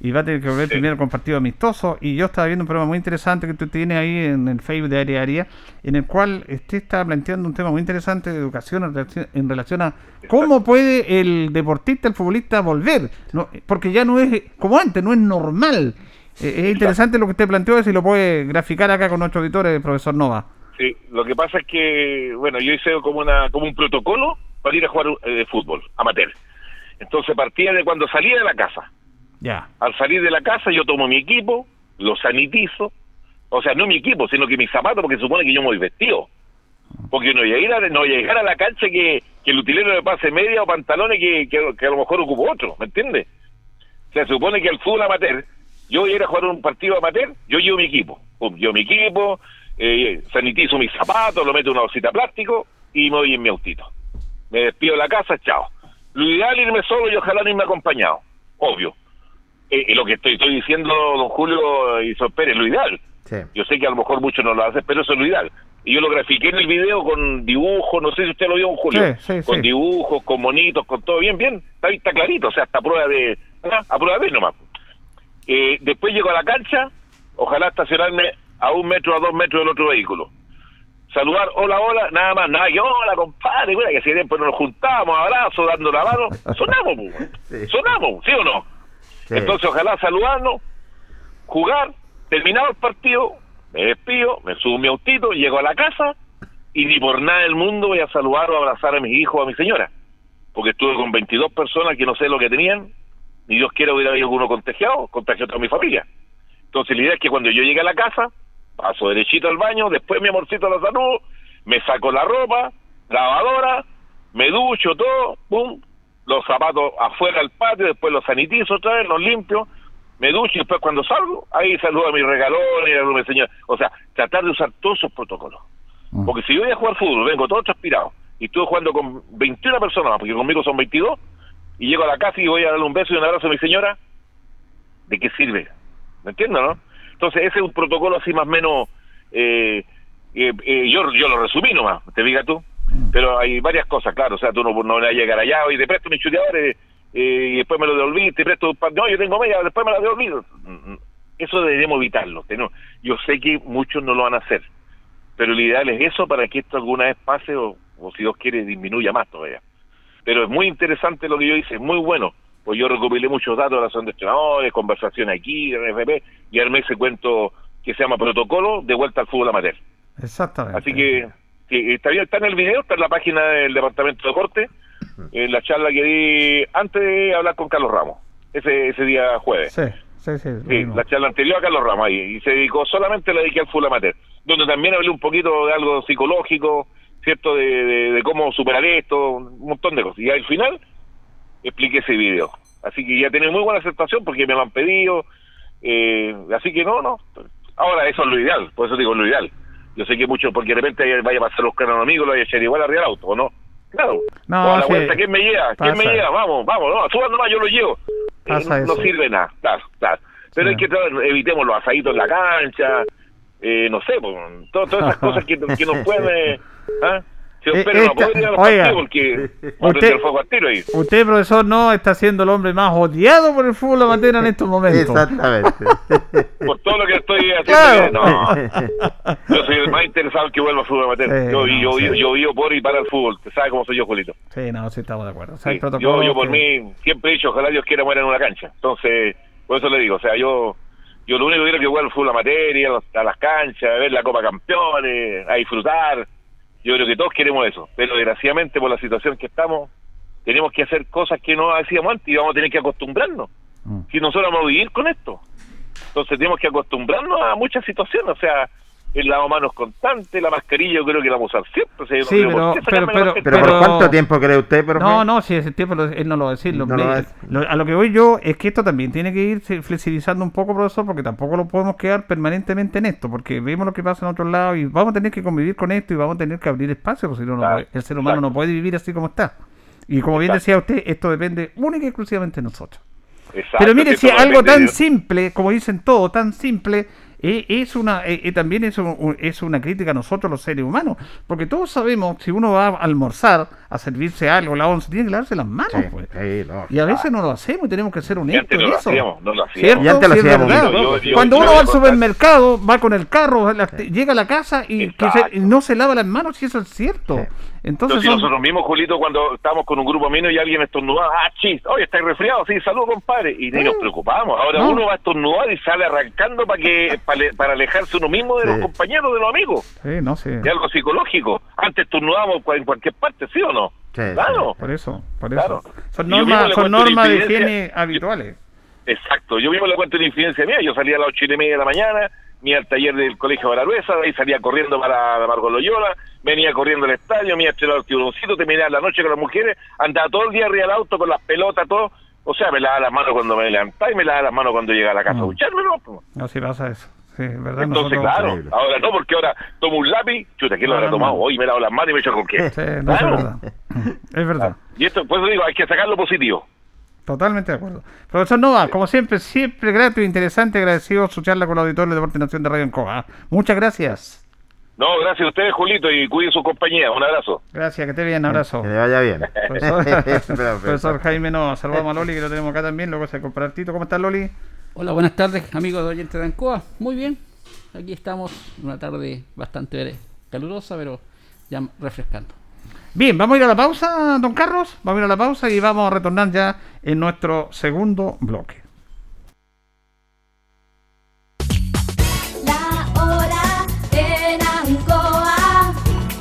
y va a tener que volver Sí. primero con partidos amistosos, y yo estaba viendo un programa muy interesante que tú tienes ahí en el Facebook de Área a Área, en el cual usted está planteando un tema muy interesante de educación en relación, a cómo puede el deportista, el futbolista volver, No, porque ya no es como antes, no es normal. Eh, es interesante lo que usted planteó, si lo puede graficar acá con nuestro auditor, el profesor Nova. Sí, lo que pasa es que, bueno, yo hice como una como un protocolo para ir a jugar eh, fútbol, amateur. Entonces partía de cuando salía de la casa. Al salir de la casa yo tomo mi equipo, lo sanitizo, o sea, no mi equipo, sino que mis zapatos, porque supone que yo me voy vestido. Porque no voy a, ir a, no voy a llegar a la cancha que, el utilero me pase media o pantalones que, a lo mejor ocupo otro, ¿me entiendes? O sea, se supone que el fútbol amateur, yo voy a ir a jugar un partido amateur, yo llevo mi equipo. Llevo mi equipo, eh, sanitizo mis zapatos, lo meto en una bolsita plástico y me voy en mi autito. Me despido de la casa, chao. Lo ideal irme solo y ojalá no irme acompañado, obvio. Eh, eh, lo que estoy, estoy diciendo, don Julio y Sol Pérez, lo ideal. Sí. Yo sé que a lo mejor muchos no lo hacen, pero eso es lo ideal. Y yo lo grafiqué en el video con dibujos, no sé si usted lo vio, don Julio. Sí, sí, con dibujos, con monitos, con todo bien, bien. Está, está clarito, o sea, hasta prueba de... A prueba de nomás. Eh, después llego a la cancha, ojalá estacionarme a un metro, a dos metros del otro vehículo. Saludar, hola, hola, nada más, nada que hola, compadre, mira que si tiempo nos juntamos, abrazos, dando la mano, (laughs) sonamos, pues. Sonamos, ¿sí o no? Entonces, ojalá saludarnos, jugar, terminado el partido, me despido, me subo mi autito, llego a la casa y ni por nada del mundo voy a saludar o abrazar a mis hijos o a mi señora. Porque estuve con 22 personas que no sé lo que tenían, ni Dios quiera hubiera habido alguno contagiado, contagió a toda mi familia. Entonces, la idea es que cuando yo llegue a la casa, paso derechito al baño, después mi amorcito la saludo, me saco la ropa, lavadora, me ducho todo, pum, los zapatos afuera al patio, después los sanitizo otra vez, los limpio, me ducho y después cuando salgo, ahí saludo a mi regalón y a mi señor. O sea, tratar de usar todos esos protocolos. Mm. Porque si yo voy a jugar fútbol, vengo todo transpirado, y estuve jugando con 21 personas, más, porque conmigo son 22, y llego a la casa y voy a darle un beso y un abrazo a mi señora, ¿de qué sirve? ¿Me entiendes, no? Entonces ese es un protocolo así más o menos, eh, eh, eh, yo, yo lo resumí nomás, te diga tú, pero hay varias cosas, claro, o sea, tú no, no le vas a llegar allá y te presto mi chuteador eh, y después me lo devolví, te presto, un par- no, yo tengo media, después me la devolví. Eso deberíamos evitarlo. Yo sé que muchos no lo van a hacer, pero lo ideal es eso para que esto alguna vez pase o, o si Dios quiere disminuya más todavía. Pero es muy interesante lo que yo hice, es muy bueno, pues yo recopilé muchos datos de la zona de entrenadores, conversaciones aquí, en FP, y armé ese cuento que se llama Protocolo de vuelta al fútbol amateur. Exactamente. Así que sí, está bien, está en el video, está en la página del Departamento de Deporte, en la charla que di antes de hablar con Carlos Ramos, ese, ese día jueves. Sí, sí, sí. la charla anterior a Carlos Ramos ahí, y se dedicó solamente la dediqué al full amateur, donde también hablé un poquito de algo psicológico, ¿cierto? De, de- de cómo superar esto, un montón de cosas. Y al final expliqué ese video. Así que ya tiene muy buena aceptación porque me lo han pedido, eh, así que no, no. Ahora eso es lo ideal, por eso digo lo ideal. Yo sé que muchos, porque de repente vaya a pasar los canos amigos, lo vaya a echar igual arriba del auto, ¿o no? Claro. No, O a la sí. vuelta, ¿quién me lleva? ¿Quién me lleva? Vamos, vamos, no, suban nomás, yo lo llevo. Eh, Pasa no sirve nada, claro, claro. Pero Sí. hay que evitemos los asaditos en la cancha, eh, no sé, pues, to- todas esas (laughs) cosas que, que nos (laughs) pueden... eh, Si Eh, espero no esta- a los oiga. partidos porque Usted- el fuego al tiro ahí. Usted, profesor, no está siendo el hombre más odiado por el fútbol amateur en estos momentos. Exactamente. (laughs) Por todo lo que estoy haciendo, Claro. no, yo soy el más interesado en que vuelva al fútbol amateur. Sí, yo, no, yo, sí. yo, yo vivo por y para el fútbol, ¿te sabes cómo soy yo, Julito? Sí, no, sí estamos de acuerdo. O sea, hay Sí, protocolos yo, yo por que- mí siempre he dicho, ojalá Dios quiera muera en una cancha. Entonces, por eso le digo, o sea, yo yo lo único que quiero es que vuelva el fútbol amateur, ir a las canchas, a ver la Copa Campeones, a disfrutar. Yo creo que todos queremos eso. Pero desgraciadamente, por la situación que estamos, tenemos que hacer cosas que no hacíamos antes y vamos a tener que acostumbrarnos. Mm. Si nosotros vamos a vivir con esto. Entonces tenemos que acostumbrarnos a muchas situaciones, o sea, el lavado de manos constante, la mascarilla yo creo que la vamos a usar siempre. Sí, pero- pero- ¿por Pero- cuánto tiempo cree usted, profe? No, no, si ese tiempo lo- él no lo va a decir. Lo- No lo va a decir. lo- a lo que voy yo es que esto también tiene que ir flexibilizando un poco, profesor, porque tampoco lo podemos quedar permanentemente en esto, porque vemos lo que pasa en otros lados y vamos a tener que convivir con esto y vamos a tener que abrir espacio, porque si no, no Claro, puede- el ser humano no puede vivir así como está. Y como bien decía usted, esto depende única y exclusivamente de nosotros. Exacto, Pero mire, si algo tan simple, como dicen todo, tan simple, eh, es una eh, eh, también es, un- es una crítica a nosotros los seres humanos. Porque todos sabemos, si uno va a almorzar, a servirse algo, la once, tiene que lavarse las manos. Sí, pues. sí, no. Y a veces no lo hacemos y tenemos que ser honestos en eso. hacíamos, no lo hacíamos. ¿Cierto? Y antes lo Sí, es hacíamos verdad. mucho. Yo- yo- Cuando yo uno va al supermercado, va con el carro, la- llega a la casa y, que se- Exacto. no se lava las manos, si eso es cierto. Entonces, son- nosotros mismos, Julito, cuando estábamos con un grupo ameno y alguien estornudaba, ah, chis, oye, estáis resfriado, sí, salud, compadre. Y ni nos preocupamos. Ahora No. uno va a estornudar y sale arrancando para que para, para alejarse uno mismo de Sí. los compañeros, de los amigos. sí, no sé. De algo psicológico. Antes estornudábamos en cualquier parte, ¿sí o no? Sí, claro. Por eso, por Claro. eso. Son normas, son normas de higiene habituales. Exacto, yo mismo le cuento una infidencia mía, yo salía a las ocho y media de la mañana, iba al taller del colegio de Bararuesa, de ahí salía corriendo para Margot Loyola, venía corriendo al estadio, me iba a echar al tiburoncito, terminaba la noche con las mujeres, andaba todo el día arriba del auto con las pelotas, todo, o sea, me lavaba las manos cuando me levantaba y me lavaba las manos cuando llegaba a la casa a Mm. ducharme, ¿no? Pues. No, si pasa eso. Sí, es verdad. Entonces, nosotros- claro, ahora no, porque ahora tomo un lápiz, chuta, ¿quién lo habrá tomado? Hoy me lavo las manos y me echo con qué. Sí, no, Claro. es verdad. Es verdad. Y esto, por eso digo, hay que sacar lo positivo. Totalmente de acuerdo. Profesor Nova, como siempre, siempre grato e interesante, agradecido su charla con el auditorio de Deporte Nación de Radio Encoa. Muchas gracias. No, gracias a ustedes, Julito, y cuiden su compañía. Un abrazo. Gracias, que esté bien, abrazo. Que le vaya bien. (laughs) (laughs) Profesor Jaime Nova, saludamos a Loli, que lo tenemos acá también, luego se comprar Tito. ¿Cómo estás, Loli? Hola, buenas tardes, amigos de Oyente de Ancoa. Muy bien, aquí estamos, una tarde bastante calurosa, pero ya refrescando. Bien, vamos a ir a la pausa, don Carlos. Vamos a ir a la pausa y vamos a retornar ya en nuestro segundo bloque. La hora en Ancoa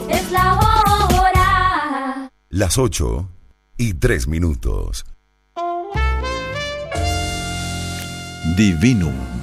es la hora. Las 8 y 3 minutos. Divinum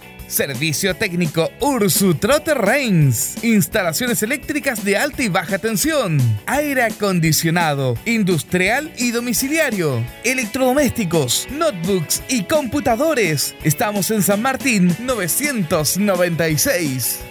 Servicio técnico Ursu Trotter Reigns. Instalaciones eléctricas de alta y baja tensión. Aire acondicionado, industrial y domiciliario. Electrodomésticos, notebooks y computadores. Estamos en San Martín 996.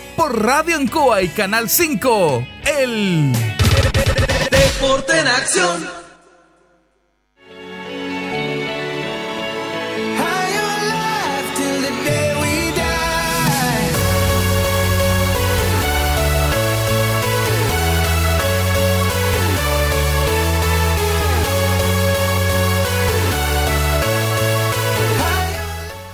por Radio Ancoa y Canal 5. El Deporte en acción.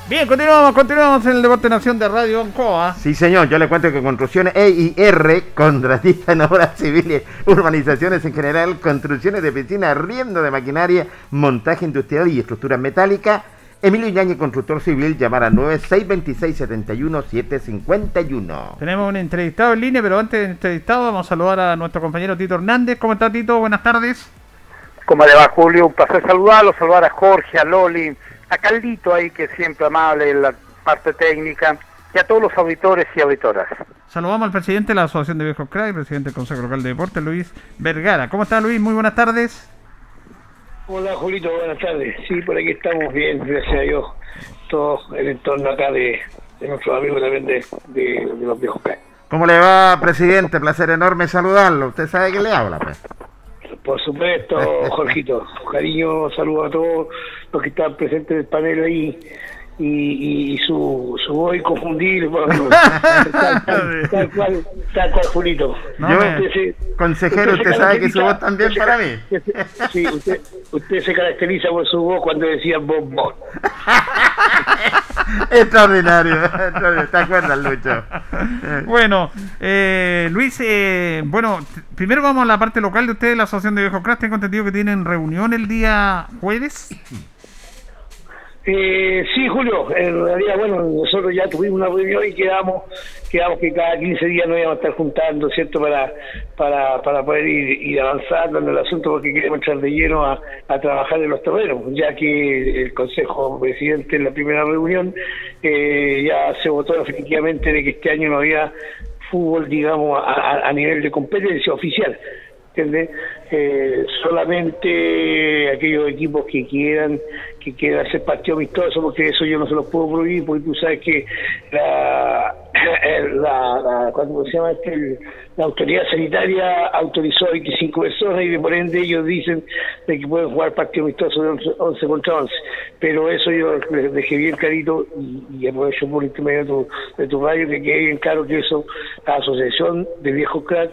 Bien, continuamos, continuamos en el debate nación de Radio Ancoa. Sí, señor, yo le cuento que construcciones E y R, contratista en (laughs) obras civiles, urbanizaciones en general, construcciones de piscinas, riendo de maquinaria, montaje industrial y estructuras metálicas. Emilio Iñañez, constructor civil, llamar a 9626-71751. Tenemos un entrevistado en línea, pero antes del entrevistado vamos a saludar a nuestro compañero Tito Hernández. ¿Cómo está Tito? Buenas tardes. ¿Cómo le va Julio? Un placer saludarlo, saludar a Jorge, a Loli, a Caldito ahí que siempre amable en la parte técnica y a todos los auditores y auditoras. Saludamos al presidente de la Asociación de Viejos CRAI, presidente del Consejo Local de Deportes, Luis Vergara. ¿Cómo está Luis? Muy buenas tardes. Hola Julito, buenas tardes. Sí, por aquí estamos bien, gracias a Dios. Todo el entorno acá de, de nuestros amigos también de, de, de los viejos CRAI. ¿Cómo le va, presidente? Placer enorme saludarlo. Usted sabe que le habla, pues. Por supuesto, (laughs) Jorgito. Cariño, saludo a todos los que están presentes en el panel ahí. Y, y su, su voz inconfundible, bueno, (laughs) tal, tal, tal cual, tal cual, Julito. No, Yo, se- consejero, usted sabe que su voz también usted para mí. Sí, usted, usted se caracteriza por su voz cuando decía bombón. (laughs) Extraordinario. ¿Te acuerdas, Lucho? Bueno, eh, Luis, eh, bueno, primero vamos a la parte local de ustedes, la Asociación de Viejos CRAI. Tengo entendido que tienen reunión el día jueves. Eh, sí, Julio, en realidad, bueno, nosotros ya tuvimos una reunión y quedamos, quedamos que cada 15 días nos íbamos a estar juntando, ¿cierto?, para, para, para poder ir, avanzando en el asunto porque queremos entrar de lleno a, a trabajar en los terrenos, ya que el Consejo Presidente en la primera reunión eh, ya se votó efectivamente de que este año no había fútbol, digamos, a- a nivel de competencia oficial. Eh, solamente aquellos equipos que quieran que quieran hacer partido amistoso, porque eso yo no se los puedo prohibir, porque tú sabes que la, (coughs) la, la ¿cómo se llama este? El- la autoridad sanitaria autorizó a 25 personas y de por ende ellos dicen de que pueden jugar partido amistoso de 11, 11 contra 11. Pero eso yo les dejé bien clarito y, y aprovecho por intermedio de tu, de tu radio que quede bien claro que eso, la Asociación de Viejos Crack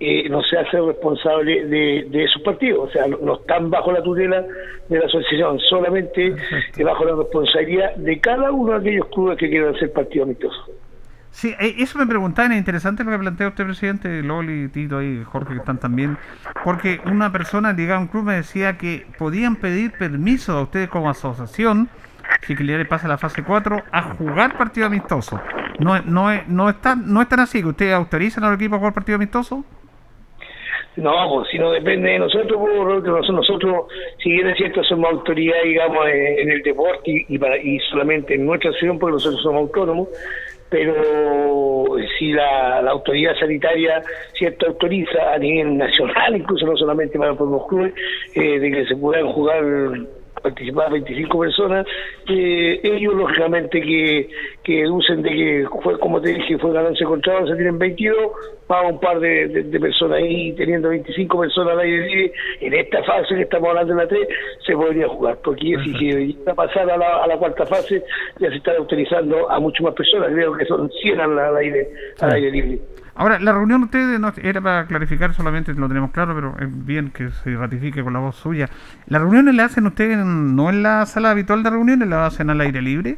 eh, no se hace responsable de, de esos partidos, o sea, no, no están bajo la tutela de la asociación, solamente bajo la responsabilidad de cada uno de aquellos clubes que quieran hacer partido amistoso. Sí, eh, eso me preguntaban, es interesante lo que plantea usted, presidente, Loli, Tito y Jorge, que están también, porque una persona, digamos, un club me decía que podían pedir permiso a ustedes como asociación, si que le pasa la fase 4, a jugar partido amistoso. No, es- no, es- no, están, no están así, que ustedes autorizan a los equipos a jugar partido amistoso. No, pues si no depende de nosotros, Roberto, nosotros, si bien es cierto, somos autoridad, digamos, en, el deporte y, para, y solamente en nuestra acción, porque nosotros somos autónomos, pero si la, la autoridad sanitaria, cierto, autoriza a nivel nacional, (laughs) incluso no solamente para los clubes, eh, de que se puedan jugar participar 25 personas, eh, ellos lógicamente que, que deducen de que fue, como te dije, fue ganancia contra 11, tienen 22, va un par de, de- de personas ahí, teniendo 25 personas al aire libre, en esta fase que estamos hablando en la 3, se podría jugar, porque si se llega a pasar a la, a la cuarta fase, ya se está autorizando a muchas más personas, creo que son 100 al, al aire, al aire libre. Ahora, la reunión de ustedes no, era para clarificar solamente, lo tenemos claro, pero es bien que se ratifique con la voz suya. ¿Las reuniones la hacen ustedes en- no en la sala habitual de reuniones, la hacen al aire libre?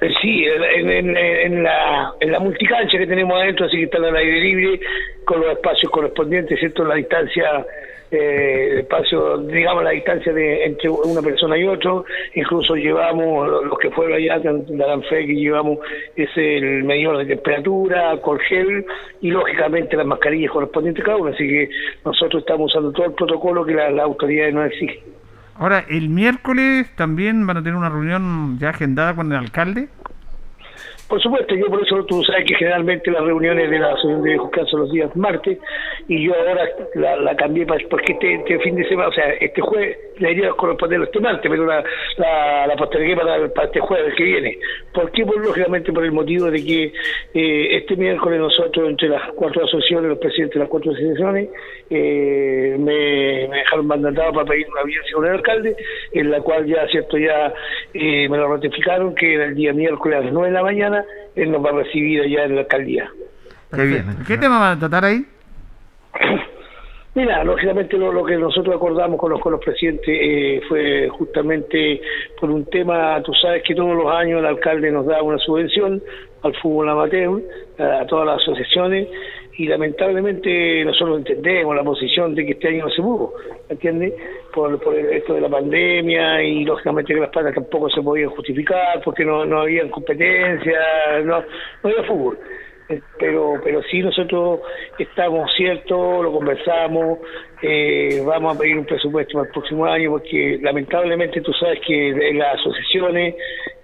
Eh, Sí, en, en- en la, en la multicancha que tenemos adentro, así que están al aire libre, con los espacios correspondientes, ¿cierto? La distancia, eh, espacio, digamos, la distancia de entre una persona y otro, incluso llevamos, lo- los que fueron allá, darán fe que llevamos es el medidor de temperatura, alcohol gel y lógicamente las mascarillas correspondientes cada uno, así que nosotros estamos usando todo el protocolo que la, la autoridad nos exige. Ahora, el miércoles también van a tener una reunión ya agendada con el alcalde. Por supuesto, yo por eso tú sabes que generalmente las reuniones de la Asociación de Viejos son los días martes y yo ahora la, cambié para, porque este, este, fin de semana, o sea, este jueves debería corresponder este martes, pero la, la, la postergué para, para este jueves que viene. ¿Por qué? Pues lógicamente por el motivo de que eh, este miércoles nosotros, entre las cuatro asociaciones, los presidentes de las cuatro asociaciones, eh, me, dejaron mandatado para pedir una audiencia con el alcalde, en la cual ya, cierto, ya eh, me lo ratificaron que era el día miércoles a las nueve de la mañana él nos va a recibir allá en la alcaldía. Qué bien. ¿Qué tema van a tratar ahí? (coughs) Mira, lógicamente lo, lo, que nosotros acordamos con los, con los presidentes eh, fue justamente por un tema, tú sabes que todos los años el alcalde nos da una subvención al fútbol amateur, a todas las asociaciones, y lamentablemente nosotros entendemos la posición de que este año no se pudo, ¿entiendes? Por, por esto de la pandemia y lógicamente que las patas tampoco se podían justificar porque no, no había competencia, no, no había fútbol pero pero sí nosotros estamos ciertos, lo conversamos, eh, vamos a pedir un presupuesto para el próximo año porque lamentablemente tú sabes que las asociaciones,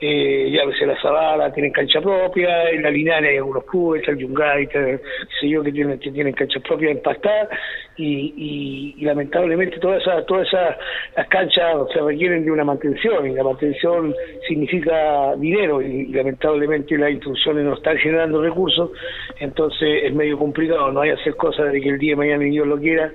eh, ya veces la Zavala tienen cancha propia, en la Linares hay algunos clubes, el Yungay, qué sé yo, que tienen, que tienen cancha propia en Pastá y, y, lamentablemente todas esas todas esas canchas se requieren de una mantención y la mantención significa dinero y, lamentablemente las instituciones no están generando recursos entonces es medio complicado no hay hacer cosas de que el día de mañana ni Dios lo quiera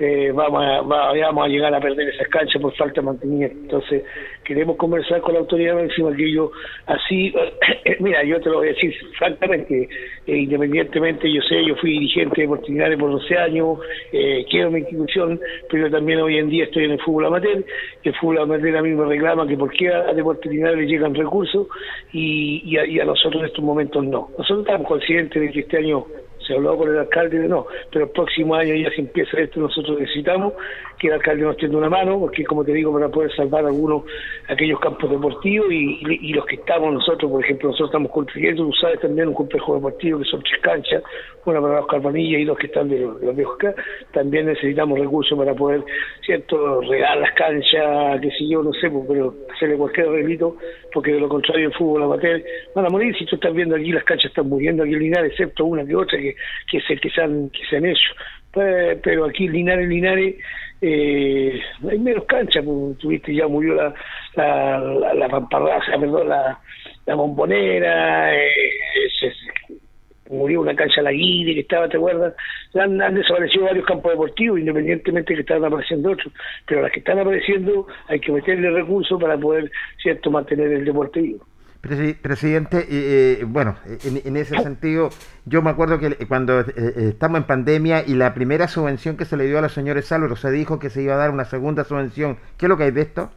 eh, vamos, a, vamos a llegar a perder esas canchas por falta de mantenimiento. Entonces, queremos conversar con la autoridad encima que yo, así, (coughs) mira, yo te lo voy a decir francamente, eh, independientemente, yo sé, yo fui dirigente de Portinares por 12 años, eh, quiero mi institución, pero también hoy en día estoy en el fútbol amateur, el fútbol amateur a mí me reclama que por qué a Deportes le llegan recursos y, y, a, y a nosotros en estos momentos no. Nosotros estamos conscientes de que este año se habló con el alcalde de no, pero el próximo año ya se empieza esto, nosotros necesitamos que el alcalde nos tienda una mano, porque como te digo, para poder salvar algunos, aquellos campos deportivos y, los que estamos nosotros, por ejemplo, nosotros estamos construyendo, tú sabes, también un complejo deportivo que son tres canchas, una para los Carbanillas y dos que están de los, los viejos acá, también necesitamos recursos para poder, ¿cierto?, regar las canchas, qué sé yo, no sé, pues, pero hacerle cualquier arreglito, porque de lo contrario el fútbol amateur van a morir, si tú estás viendo aquí las canchas están muriendo aquí en Linares, excepto una que otra que, que es el que se han, que se han hecho. Pues, pero aquí Linares, Linares, eh, hay menos canchas, pues, tuviste ya murió la, la, la, la perdón, la, la bombonera, eh, se, murió una cancha la guide que estaba, ¿te acuerdas? Han, han, desaparecido varios campos deportivos, independientemente de que estaban apareciendo otros, pero las que están apareciendo hay que meterle recursos para poder, ¿cierto?, mantener el deporte vivo. Presidente, eh, bueno, en, en, ese sentido, yo me acuerdo que cuando eh, estamos en pandemia y la primera subvención que se le dio a los señores Álvaro, se dijo que se iba a dar una segunda subvención. ¿Qué es lo que hay de esto?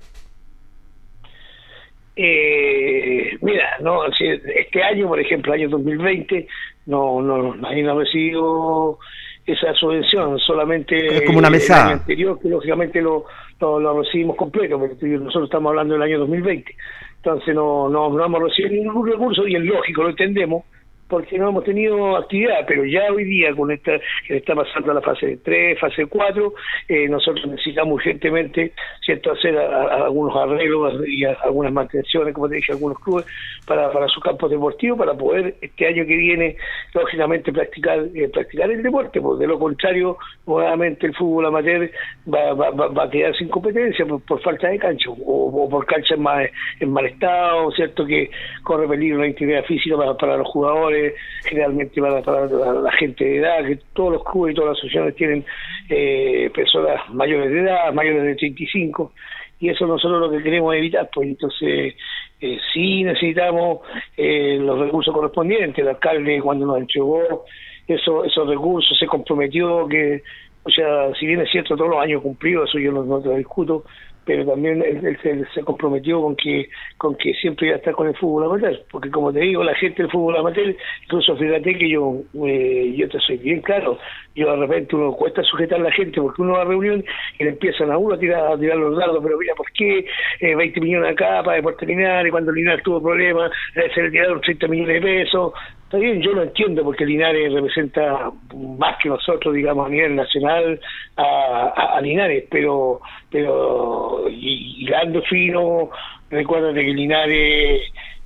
Eh, mira, no, este año, por ejemplo, año 2020, no, no, nadie no ha recibido esa subvención, solamente es como una mesa. el año anterior, que lógicamente lo, lo, lo recibimos completo, porque nosotros estamos hablando del año 2020 entonces no, no, no hemos recibido ningún recurso y es lógico, lo entendemos, porque no hemos tenido actividad, pero ya hoy día con esta que está pasando a la fase 3, fase 4, eh, nosotros necesitamos urgentemente cierto hacer algunos arreglos y algunas mantenciones, como te dije, algunos clubes para, para sus campos deportivos para poder este año que viene lógicamente practicar eh, practicar el deporte, porque de lo contrario nuevamente el fútbol amateur va, va, a quedar sin competencia por, falta de cancha o, por cancha en, mal estado, cierto que corre peligro la integridad física para los jugadores generalmente para, para, la gente de edad, que todos los clubes y todas las asociaciones tienen eh, personas mayores de edad, mayores de 35, y eso nosotros lo que queremos evitar, pues entonces eh, sí necesitamos eh, los recursos correspondientes, el alcalde cuando nos entregó eso, esos recursos se comprometió que, o sea, si bien es cierto todos los años cumplidos, eso yo no, no lo discuto, pero también él, se, comprometió con que con que siempre iba a estar con el fútbol amateur, porque como te digo, la gente del fútbol amateur, incluso fíjate que yo eh, yo te soy bien claro, yo de repente uno cuesta sujetar a la gente porque uno va a reunión y le empiezan a uno a tirar, a tirar los dardos, pero mira, ¿por qué eh, 20 millones acá para Deportes Linares, cuando Linares tuvo problemas, se le tiraron 30 millones de pesos, Está bien, yo lo entiendo porque Linares representa más que nosotros, digamos, a nivel nacional a, a, Linares, pero pero hilando fino, recuerda que Linares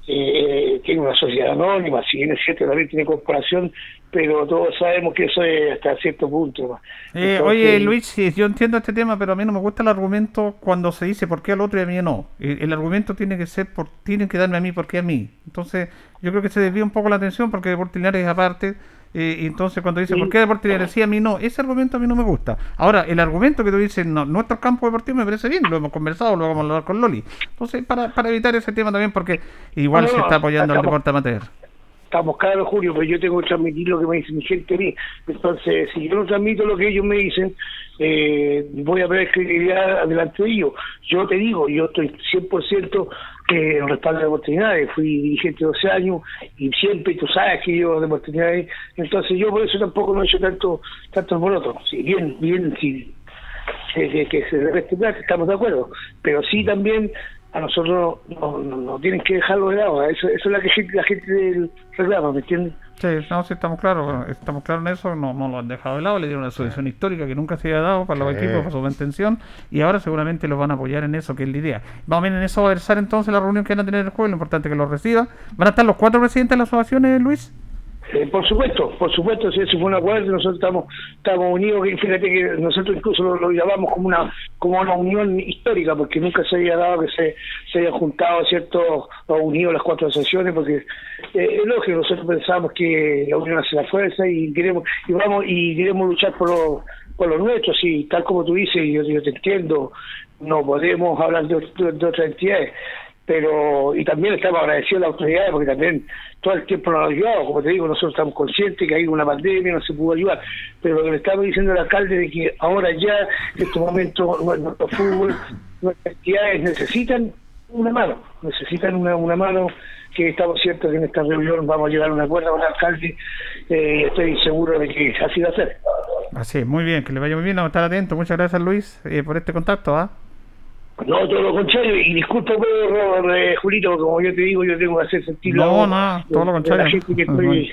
eh, tiene una sociedad anónima, si bien es cierto también tiene corporación, pero todos sabemos que eso es hasta cierto punto. Eh, oye, Luis, sí, yo entiendo este tema, pero a mí no me gusta el argumento cuando se dice por qué al otro y a mí no. El, el argumento tiene que ser, por tienen que darme a mí, por qué a mí. Entonces, yo creo que se desvía un poco la atención porque Deportes Linares es aparte. Eh, y entonces cuando dice, ¿por qué Deportes Linares sí a mí no? Ese argumento a mí no me gusta. Ahora, el argumento que tú dices, no, nuestro campo deportivo me parece bien, lo hemos conversado, lo vamos a hablar con Loli. Entonces, para, para evitar ese tema también, porque igual No, se está apoyando al deporte amateur. Estamos cada Julio, pero yo tengo que transmitir lo que me dice mi gente a mí. Entonces, si yo no transmito lo que ellos me dicen, eh, voy a perder credibilidad delante de ellos. Yo te digo, yo estoy 100% eh, en respaldo de oportunidades. Fui dirigente 12 años y siempre, tú sabes que yo de oportunidades. Entonces, yo por eso tampoco no he hecho tanto tanto alboroto. Si bien, bien, si que, que, que se respetar, estamos de acuerdo, pero sí también a nosotros no, no, no tienen que dejarlo de lado, eso, eso es la que gente, la gente del- reclama, ¿me entiendes? Sí, no, sí, estamos claros, estamos claros en eso, no, no lo han dejado de lado, le dieron una solución histórica que nunca se había dado para los Sí. equipos, para su buena intención, y ahora seguramente los van a apoyar en eso, que es la idea. Vamos a ver en eso va a versar entonces la reunión que van a tener el jueves, lo importante es que lo reciba. ¿Van a estar los cuatro presidentes de las asociaciones, Luis? Eh, por supuesto, por supuesto, si eso fue un acuerdo, nosotros estamos, unidos, que fíjate que nosotros incluso lo, llamamos como una como una unión histórica, porque nunca se había dado que se, se hayan juntado, ¿cierto?, o unido las cuatro asociaciones, porque eh, es lógico, nosotros pensamos que la unión hace la fuerza y queremos y vamos y queremos luchar por lo, por lo nuestro, y tal como tú dices, y yo, yo te entiendo, no podemos hablar de, de- de otras entidades, pero y también estamos agradecidos a las autoridades porque también todo el tiempo nos han ayudado, como te digo, nosotros estamos conscientes que hay una pandemia, no se pudo ayudar, pero lo que le estamos diciendo al alcalde de que ahora ya, en este momento, nu- nuestro fútbol, nuestras entidades necesitan una mano, necesitan una, una mano que estamos ciertos que en esta reunión vamos a llegar a un acuerdo con el alcalde eh, y estoy seguro de que así va a ser. Así muy bien, que le vaya muy bien, vamos a estar atentos. Muchas gracias, Luis, eh, por este contacto, ¿ah? No, todo lo contrario, y disculpa, pero, eh, Julito, como yo te digo, yo tengo que hacer sentir No, voz no, todo lo de- de contrario. la gente que estoy,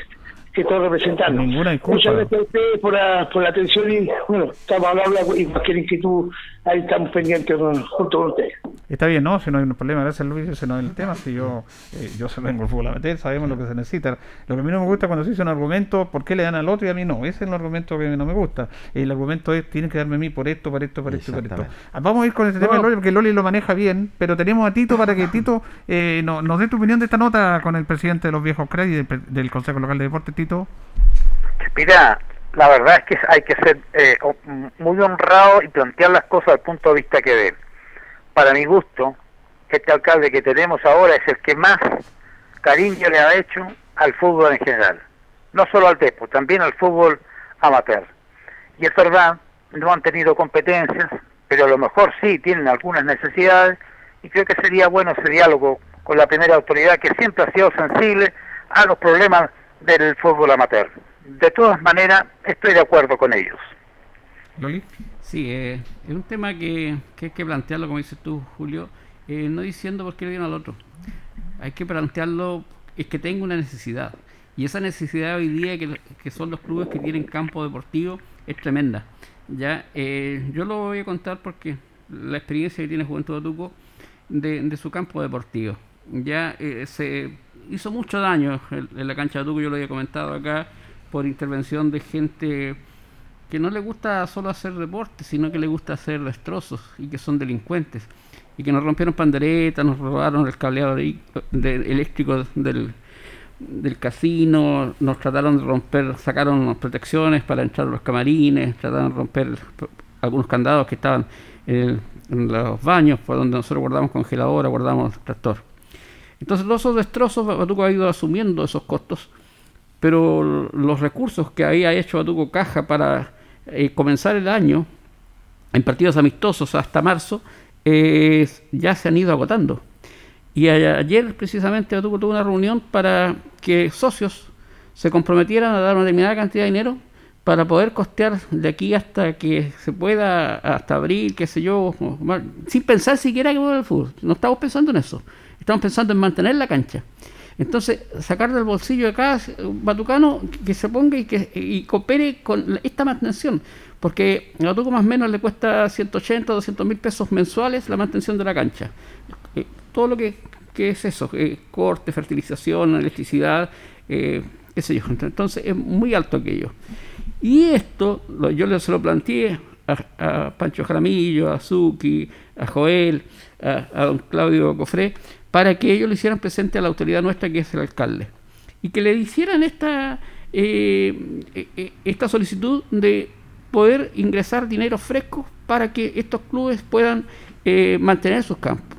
que estoy representando. Ninguna. Muchas gracias a ustedes por la, por la atención y, bueno, estamos hablando y cualquier inquietud, ahí estamos pendientes con- junto con ustedes. Está bien, ¿no? Si no hay un problema, gracias Luis, ese no es el tema. Si yo, eh, yo se vengo al fútbol a meter, sabemos lo que se necesita. Lo que a mí no me gusta cuando se dice un argumento, ¿por qué le dan al otro y a mí no? Ese es el argumento que a mí no me gusta. El argumento es, tienen que darme a mí por esto, por esto, por esto, por esto. Ah, Vamos a ir con este tema de Loli, porque Loli lo maneja bien, pero tenemos a Tito para que Tito eh, no- nos dé tu opinión de esta nota con el presidente de los viejos CRED y del, pre- del Consejo Local de Deportes, Tito. Mira, la verdad es que hay que ser eh, o- muy honrado y plantear las cosas al punto de vista que ven. Para mi gusto, este alcalde que tenemos ahora es el que más cariño le ha hecho al fútbol en general. No solo al Depo, también al fútbol amateur. Y es verdad, no han tenido competencias, pero a lo mejor sí tienen algunas necesidades y creo que sería bueno ese diálogo con la primera autoridad que siempre ha sido sensible a los problemas del fútbol amateur. De todas maneras, estoy de acuerdo con ellos. Loli. Sí, eh, es un tema que, que hay que plantearlo, como dices tú, Julio, eh, no diciendo por qué le dieron al otro. Hay que plantearlo, es que tenga una necesidad. Y esa necesidad hoy día, que, que son los clubes que tienen campo deportivo, es tremenda. Ya, eh, yo lo voy a contar porque la experiencia que tiene Juventud de Tuco de, de su campo deportivo. Ya eh, se hizo mucho daño en, en la cancha de Tuco, yo lo había comentado acá, por intervención de gente que no le gusta solo hacer deporte, sino que le gusta hacer destrozos y que son delincuentes. Y que nos rompieron panderetas, nos robaron el cableado de- eléctrico del, del casino, nos trataron de romper, sacaron protecciones para entrar a los camarines, trataron de romper algunos candados que estaban en, en los baños, por donde nosotros guardamos congeladora, guardamos tractor. Entonces todos esos destrozos, Batuco ha ido asumiendo esos costos pero los recursos que había hecho Batuco Caja para eh, comenzar el año en partidos amistosos hasta marzo ya se han ido agotando. Y ayer precisamente Batuco tuvo una reunión para que socios se comprometieran a dar una determinada cantidad de dinero para poder costear de aquí hasta que se pueda, hasta abril, qué sé yo, sin pensar siquiera que vuelva el fútbol. No estamos pensando en eso. Estamos pensando en mantener la cancha. Entonces, sacar del bolsillo de cada batucano que se ponga y que y coopere con esta mantención. Porque a Batuco más o menos le cuesta 180 o 200 mil pesos mensuales la mantención de la cancha. Eh, todo lo que que es eso, eh, corte, fertilización, electricidad, eh, qué sé yo. Entonces es muy alto aquello. Y esto yo se lo planteé a, Pancho Jaramillo, a Zuki, a Joel, a, don Claudio Cofré, para que ellos le hicieran presente a la autoridad nuestra que es el alcalde. Y que le hicieran esta, eh, esta solicitud de poder ingresar dinero fresco para que estos clubes puedan mantener sus campos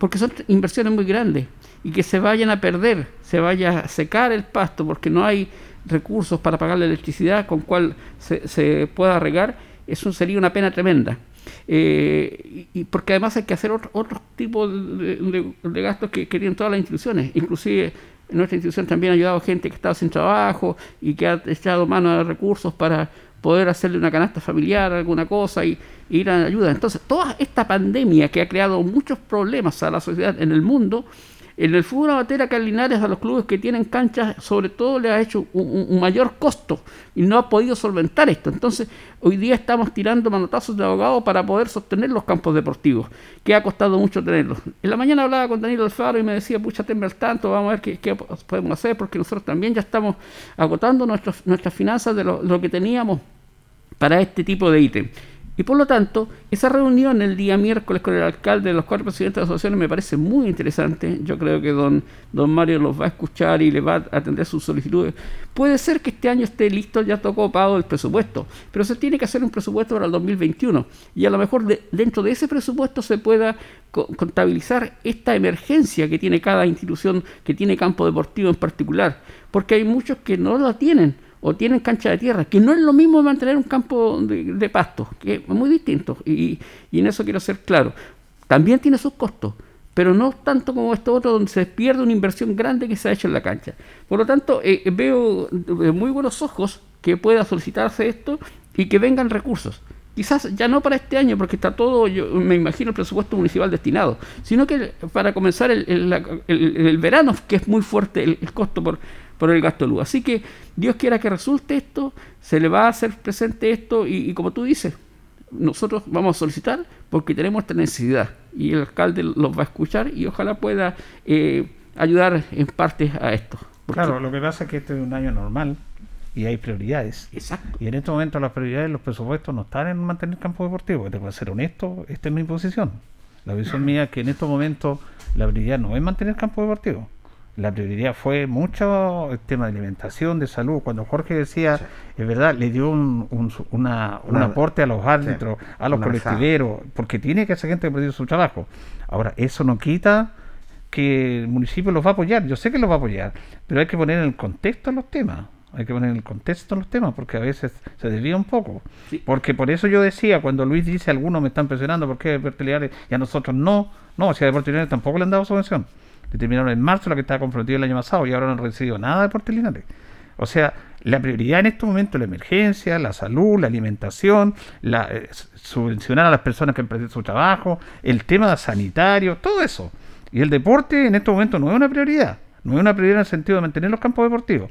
porque son inversiones muy grandes y que se vayan a perder, se vaya a secar el pasto porque no hay recursos para pagar la electricidad con cual se, pueda regar, eso sería una pena tremenda. Eh, y, porque además hay que hacer otros otro tipos de, gastos que, que, tienen todas las instituciones, inclusive nuestra institución también ha ayudado a gente que estaba sin trabajo y que ha echado mano de recursos para poder hacerle una canasta familiar, alguna cosa y, ir a ayuda. Entonces, toda esta pandemia que ha creado muchos problemas a la sociedad en el mundo, en el fútbol amateur acá a los clubes que tienen canchas, sobre todo le ha hecho un, mayor costo y no ha podido solventar esto. Entonces, hoy día estamos tirando manotazos de abogado para poder sostener los campos deportivos, que ha costado mucho tenerlos. En la mañana hablaba con Daniel Alfaro y me decía, pucha, tembla tanto, vamos a ver qué, podemos hacer, porque nosotros también ya estamos agotando nuestras finanzas de lo, lo que teníamos para este tipo de ítem. Y por lo tanto, esa reunión el día miércoles con el alcalde de los cuatro presidentes de asociaciones me parece muy interesante. Yo creo que don, don Mario los va a escuchar y le va a atender sus solicitudes. Puede ser que este año esté listo, ya tocó pago el presupuesto, pero se tiene que hacer un presupuesto para el 2021. Y a lo mejor dentro de ese presupuesto se pueda contabilizar esta emergencia que tiene cada institución que tiene campo deportivo en particular. Porque hay muchos que no la tienen o tienen cancha de tierra, que no es lo mismo mantener un campo de, pasto, que es muy distinto, y, en eso quiero ser claro. También tiene sus costos, pero no tanto como esto otro, donde se pierde una inversión grande que se ha hecho en la cancha. Por lo tanto, eh, veo de muy buenos ojos que pueda solicitarse esto y que vengan recursos. Quizás ya no para este año, porque está todo, yo me imagino, el presupuesto municipal destinado, sino que para comenzar el, verano, que es muy fuerte el, costo por, por el gasto de luz. Así que Dios quiera que resulte esto, se le va a hacer presente esto y, como tú dices, nosotros vamos a solicitar porque tenemos esta necesidad y el alcalde los va a escuchar y ojalá pueda eh, ayudar en parte a esto. Claro, lo que pasa es que este es un año normal y hay prioridades. Exacto. Y en este momento las prioridades, los presupuestos no están en mantener el campo deportivo. Tengo que ser honesto, esta es mi posición. La visión mía es que en estos momentos la prioridad no es mantener el campo deportivo la prioridad fue mucho el tema de alimentación, de salud. Cuando Jorge decía, es verdad, le dio un, un, aporte a los árbitros, a los colectiveros, porque tiene que hacer gente que perdido su trabajo. Ahora, eso no quita que el municipio los va a apoyar, yo sé que los va a apoyar, pero hay que poner en el contexto los temas. Hay que poner en el contexto los temas porque a veces se desvía un poco. Porque por eso yo decía, cuando Luis dice algunos me están presionando, ¿por qué Deportes y a nosotros no? No, si a Deportes tampoco le han dado subvención determinaron en marzo lo que estaba comprometido el año pasado y ahora no han recibido nada de Deportes Linares. O sea, la prioridad en este momento es la emergencia, la salud, la alimentación, la, eh, subvencionar a las personas que han perdido su trabajo, el tema sanitario, todo eso. Y el deporte en este momento no es una prioridad, no es una prioridad en el sentido de mantener los campos deportivos.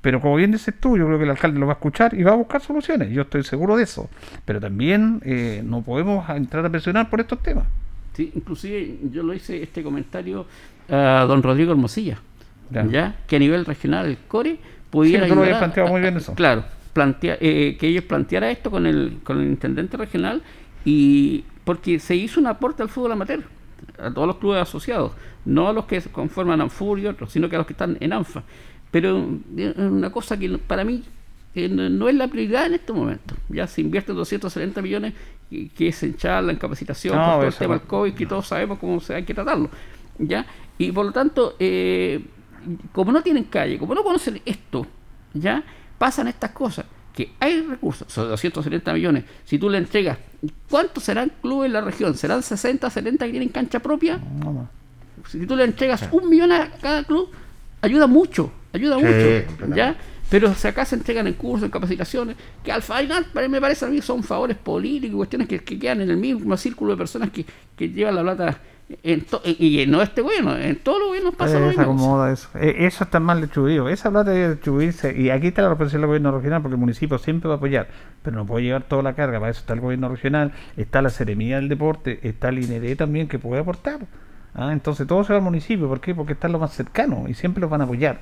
Pero como bien dices tú, yo creo que el alcalde lo va a escuchar y va a buscar soluciones, yo estoy seguro de eso. Pero también eh, no podemos entrar a presionar por estos temas. Sí, inclusive yo lo hice este comentario a don Rodrigo Hermosilla, ya. que a nivel regional el CORE pudiera sí, ayudar planteado muy bien eso. Claro, plantea, eh, que ellos planteara esto con el, con el intendente regional y porque se hizo un aporte al fútbol amateur, a todos los clubes asociados, no a los que conforman ANFUR y otros, sino que a los que están en ANFA. Pero es una cosa que para mí no, es la prioridad en este momento. Ya se invierte 270 millones, que, es en charla, en capacitación, por todo el tema del COVID, que todos sabemos cómo se hay que tratarlo. ¿ya? Y por lo tanto, eh, como no tienen calle, como no conocen esto, ¿ya? Pasan estas cosas. Que hay recursos, son 270 millones. Si tú le entregas, ¿cuántos serán clubes en la región? ¿Serán 60, 70 que tienen cancha propia? Si tú le entregas un millón a cada club, ayuda mucho, ayuda mucho, ¿ya? Pero si acá se entregan en cursos, en capacitaciones, que al final me parece a mí son favores políticos, cuestiones que, quedan en el mismo círculo de personas que, que llevan la plata y no este gobierno, en todos los gobiernos pasa lo mismo. Eso. E, eso está mal distribuido. Esa plata debe distribuirse. Y aquí está la responsabilidad del gobierno regional, porque el municipio siempre va a apoyar, pero no puede llevar toda la carga. Para eso está el gobierno regional, está la Seremía del Deporte, está el INED también que puede aportar. ¿ah? Entonces todo se va al municipio. ¿Por qué? Porque está lo más cercano y siempre los van a apoyar.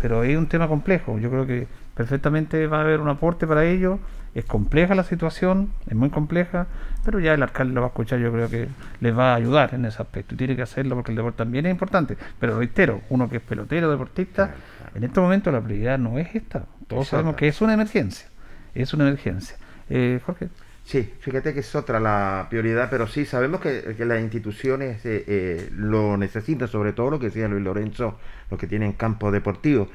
Pero es un tema complejo. Yo creo que perfectamente va a haber un aporte para ellos. Es compleja la situación, es muy compleja, pero ya el alcalde lo va a escuchar, yo creo que les va a ayudar en ese aspecto y tiene que hacerlo porque el deporte también es importante. Pero reitero, uno que es pelotero, deportista, en este momento la prioridad no es esta. Todos sabemos que es una emergencia, es una emergencia. Eh, Jorge. Sí, fíjate que es otra la prioridad, pero sí sabemos que, que las instituciones eh, eh, lo necesitan, sobre todo lo que decía Luis Lorenzo, los que tienen campo deportivo.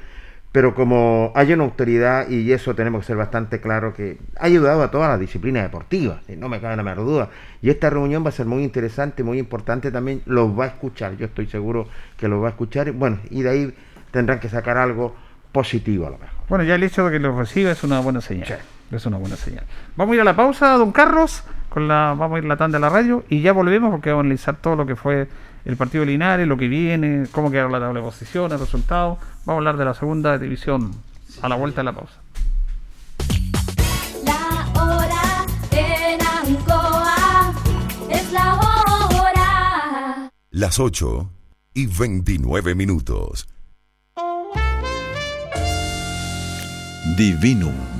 Pero como hay una autoridad, y eso tenemos que ser bastante claro, que ha ayudado a todas las disciplinas deportivas, no me cabe la menor duda. Y esta reunión va a ser muy interesante, muy importante también, los va a escuchar, yo estoy seguro que los va a escuchar, bueno, y de ahí tendrán que sacar algo positivo a lo mejor. Bueno, ya el hecho de que los reciba es una buena señal. Es una buena señal. Vamos a ir a la pausa, don Carlos, con la, vamos a ir la tanda de la radio y ya volvemos porque vamos a analizar todo lo que fue el partido de Linares, lo que viene, cómo queda la tabla de posiciones, resultados. Vamos a hablar de la segunda división a la vuelta de la pausa. La hora en Ancoa es la hora. Las 8 y 29 minutos. Divinum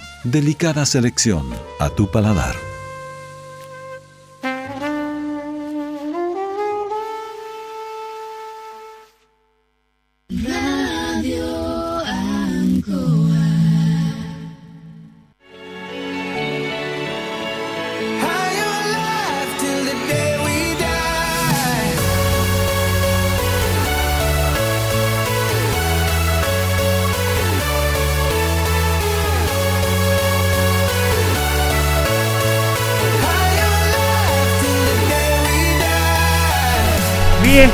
Delicada selección a tu paladar.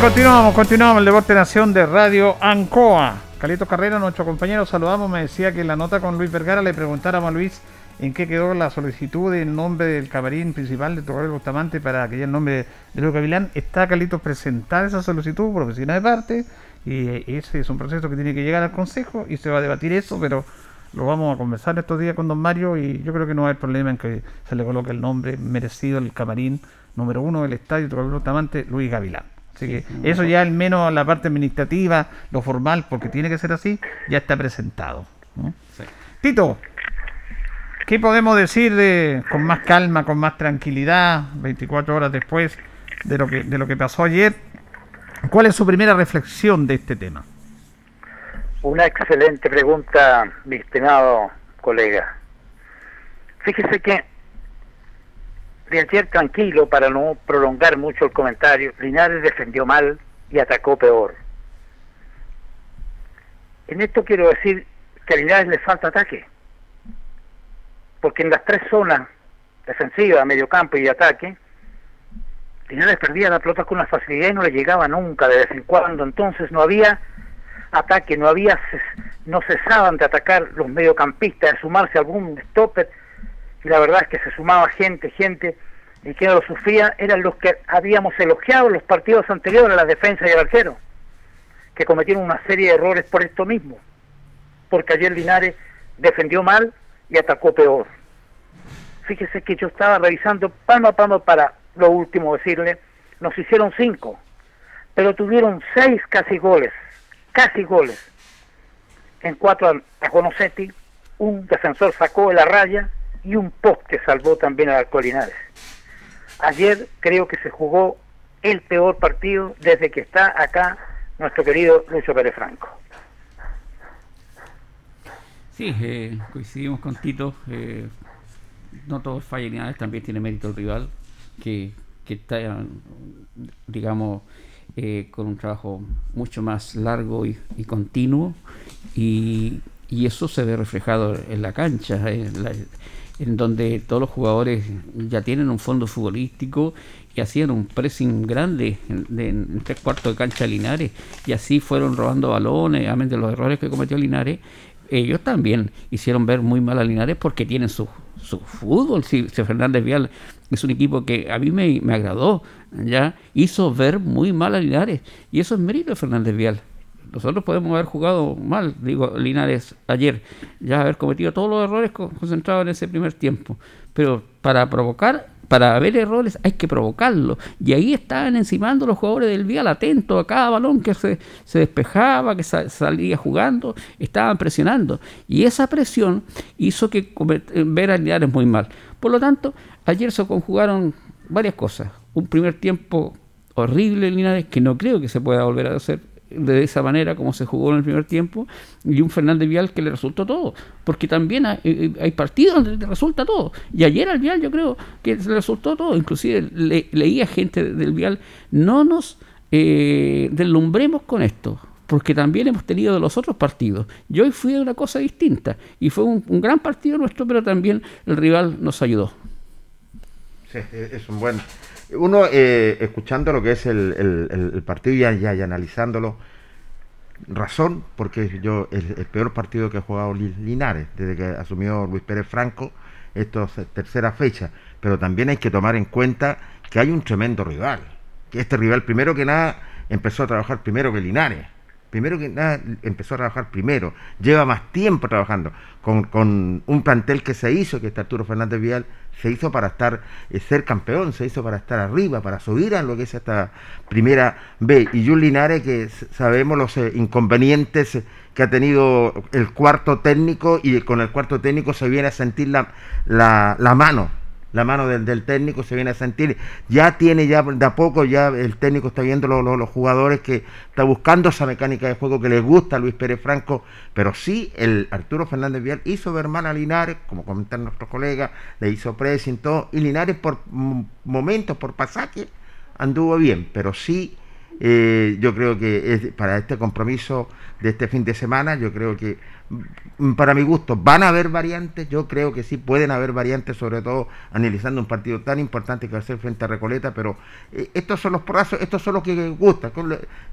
Continuamos, continuamos el Deporte Nación de Radio Ancoa. Calito Carrera, nuestro compañero, saludamos, me decía que en la nota con Luis Vergara le preguntáramos a Luis en qué quedó la solicitud del nombre del camarín principal de Torre Bustamante para que haya el nombre de Luis Gavilán. Está Calito presentar esa solicitud por oficina de parte y ese es un proceso que tiene que llegar al Consejo y se va a debatir eso, pero lo vamos a conversar estos días con don Mario y yo creo que no hay problema en que se le coloque el nombre merecido al camarín número uno del estadio Torre Bustamante, Luis Gavilán. Así que eso ya al menos la parte administrativa, lo formal, porque tiene que ser así, ya está presentado. ¿no? Tito, ¿qué podemos decir de, con más calma, con más tranquilidad, 24 horas después de lo que, de lo que pasó ayer? ¿Cuál es su primera reflexión de este tema? Una excelente pregunta, mi estimado colega. Fíjese que de ayer tranquilo, para no prolongar mucho el comentario, Linares defendió mal y atacó peor. En esto quiero decir que a Linares le falta ataque, porque en las tres zonas defensivas, medio campo y ataque, Linares perdía la pelota con una facilidad y no le llegaba nunca de vez en cuando, entonces no había ataque, no había no cesaban de atacar los mediocampistas, de sumarse a algún stopper, y la verdad es que se sumaba gente, gente, y que lo sufría eran los que habíamos elogiado en los partidos anteriores, la defensa y el arquero, que cometieron una serie de errores por esto mismo, porque ayer Linares defendió mal y atacó peor. Fíjese que yo estaba revisando palmo a palmo para lo último decirle, nos hicieron cinco, pero tuvieron seis casi goles, casi goles. En cuatro a Conocetti, un defensor sacó de la raya y un poste salvó también al Arco Linares. Ayer creo que se jugó el peor partido desde que está acá nuestro querido Lucho Pérez Franco. Sí, eh, coincidimos con Tito. eh, no todo es también tiene mérito el rival, que, que está, digamos, eh, con un trabajo mucho más largo y, continuo, y, y eso se ve reflejado en la cancha. la- en donde todos los jugadores ya tienen un fondo futbolístico y hacían un pressing grande en, tres cuartos de cancha de Linares y así fueron robando balones, amén de los errores que cometió Linares. Ellos también hicieron ver muy mal a Linares porque tienen su, su fútbol. Si, si Fernández Vial es un equipo que a mí me, me agradó, ya hizo ver muy mal a Linares y eso es mérito de Fernández Vial. Nosotros podemos haber jugado mal, digo, Linares ayer, ya haber cometido todos los errores co- concentrados en ese primer tiempo. Pero para provocar, para ver errores hay que provocarlo. Y ahí estaban encimando los jugadores del Vial, atentos a cada balón que se, se despejaba, que sa- salía jugando, estaban presionando. Y esa presión hizo que ver a Linares muy mal. Por lo tanto, ayer se conjugaron varias cosas. Un primer tiempo horrible Linares, que no creo que se pueda volver a hacer de esa manera como se jugó en el primer tiempo, y un Fernández Vial que le resultó todo, porque también hay, eh, hay partidos donde le resulta todo, y ayer al Vial yo creo que le resultó todo, inclusive le- leía gente del Vial, no nos eh, deslumbremos con esto, porque también hemos tenido de los otros partidos, y hoy fue una cosa distinta, y fue un, un gran partido nuestro, pero también el rival nos ayudó. Sí, es un buen. Uno, eh, escuchando lo que es el, el- partido y y analizándolo, razón, porque yo, el, el peor partido que ha jugado Li- Linares, desde que asumió Luis Pérez Franco, esto es tercera fecha, pero también hay que tomar en cuenta que hay un tremendo rival, que este rival, primero que nada, empezó a trabajar primero que Linares. Primero que nada, empezó a trabajar primero, lleva más tiempo trabajando, con, con un plantel que se hizo, que este Arturo Fernández Vial, se hizo para estar, eh, ser campeón, se hizo para estar arriba, para subir a lo que es esta primera B. Y Jun Linares, que sabemos los eh, inconvenientes eh, que ha tenido el cuarto técnico, y con el cuarto técnico se viene a sentir la, la mano, la mano del, del técnico se viene a sentir, ya tiene ya de a poco, ya el técnico está viendo lo- lo- los jugadores que está buscando esa mecánica de juego que les gusta a Luis Pérez Franco, pero sí el Arturo Fernández Vial hizo ver mal a Linares, como comentan nuestros colegas, le hizo pressing, todo, y Linares por momentos, por pasaje, anduvo bien, pero sí eh, yo creo que para este compromiso de este fin de semana, yo creo que mm, para mi gusto van a haber variantes, yo creo que sí pueden haber variantes, sobre todo analizando un partido tan importante que va a ser frente a Recoleta, pero eh, estos son los prazos, estos son los que gustan,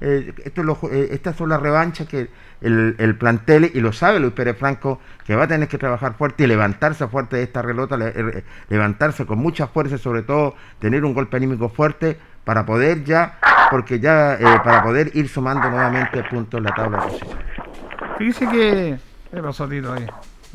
eh, eh, estas son las revanchas que el, el plantel, y lo sabe Luis Pérez Franco, que va a tener que trabajar fuerte y levantarse fuerte de esta relota, eh, levantarse con mucha fuerza, sobre todo tener un golpe anímico fuerte para poder ya, porque ya, eh, para poder ir sumando nuevamente puntos en la tabla de posiciones. Fíjese que. ¿Qué pasó, Tito? Ahí?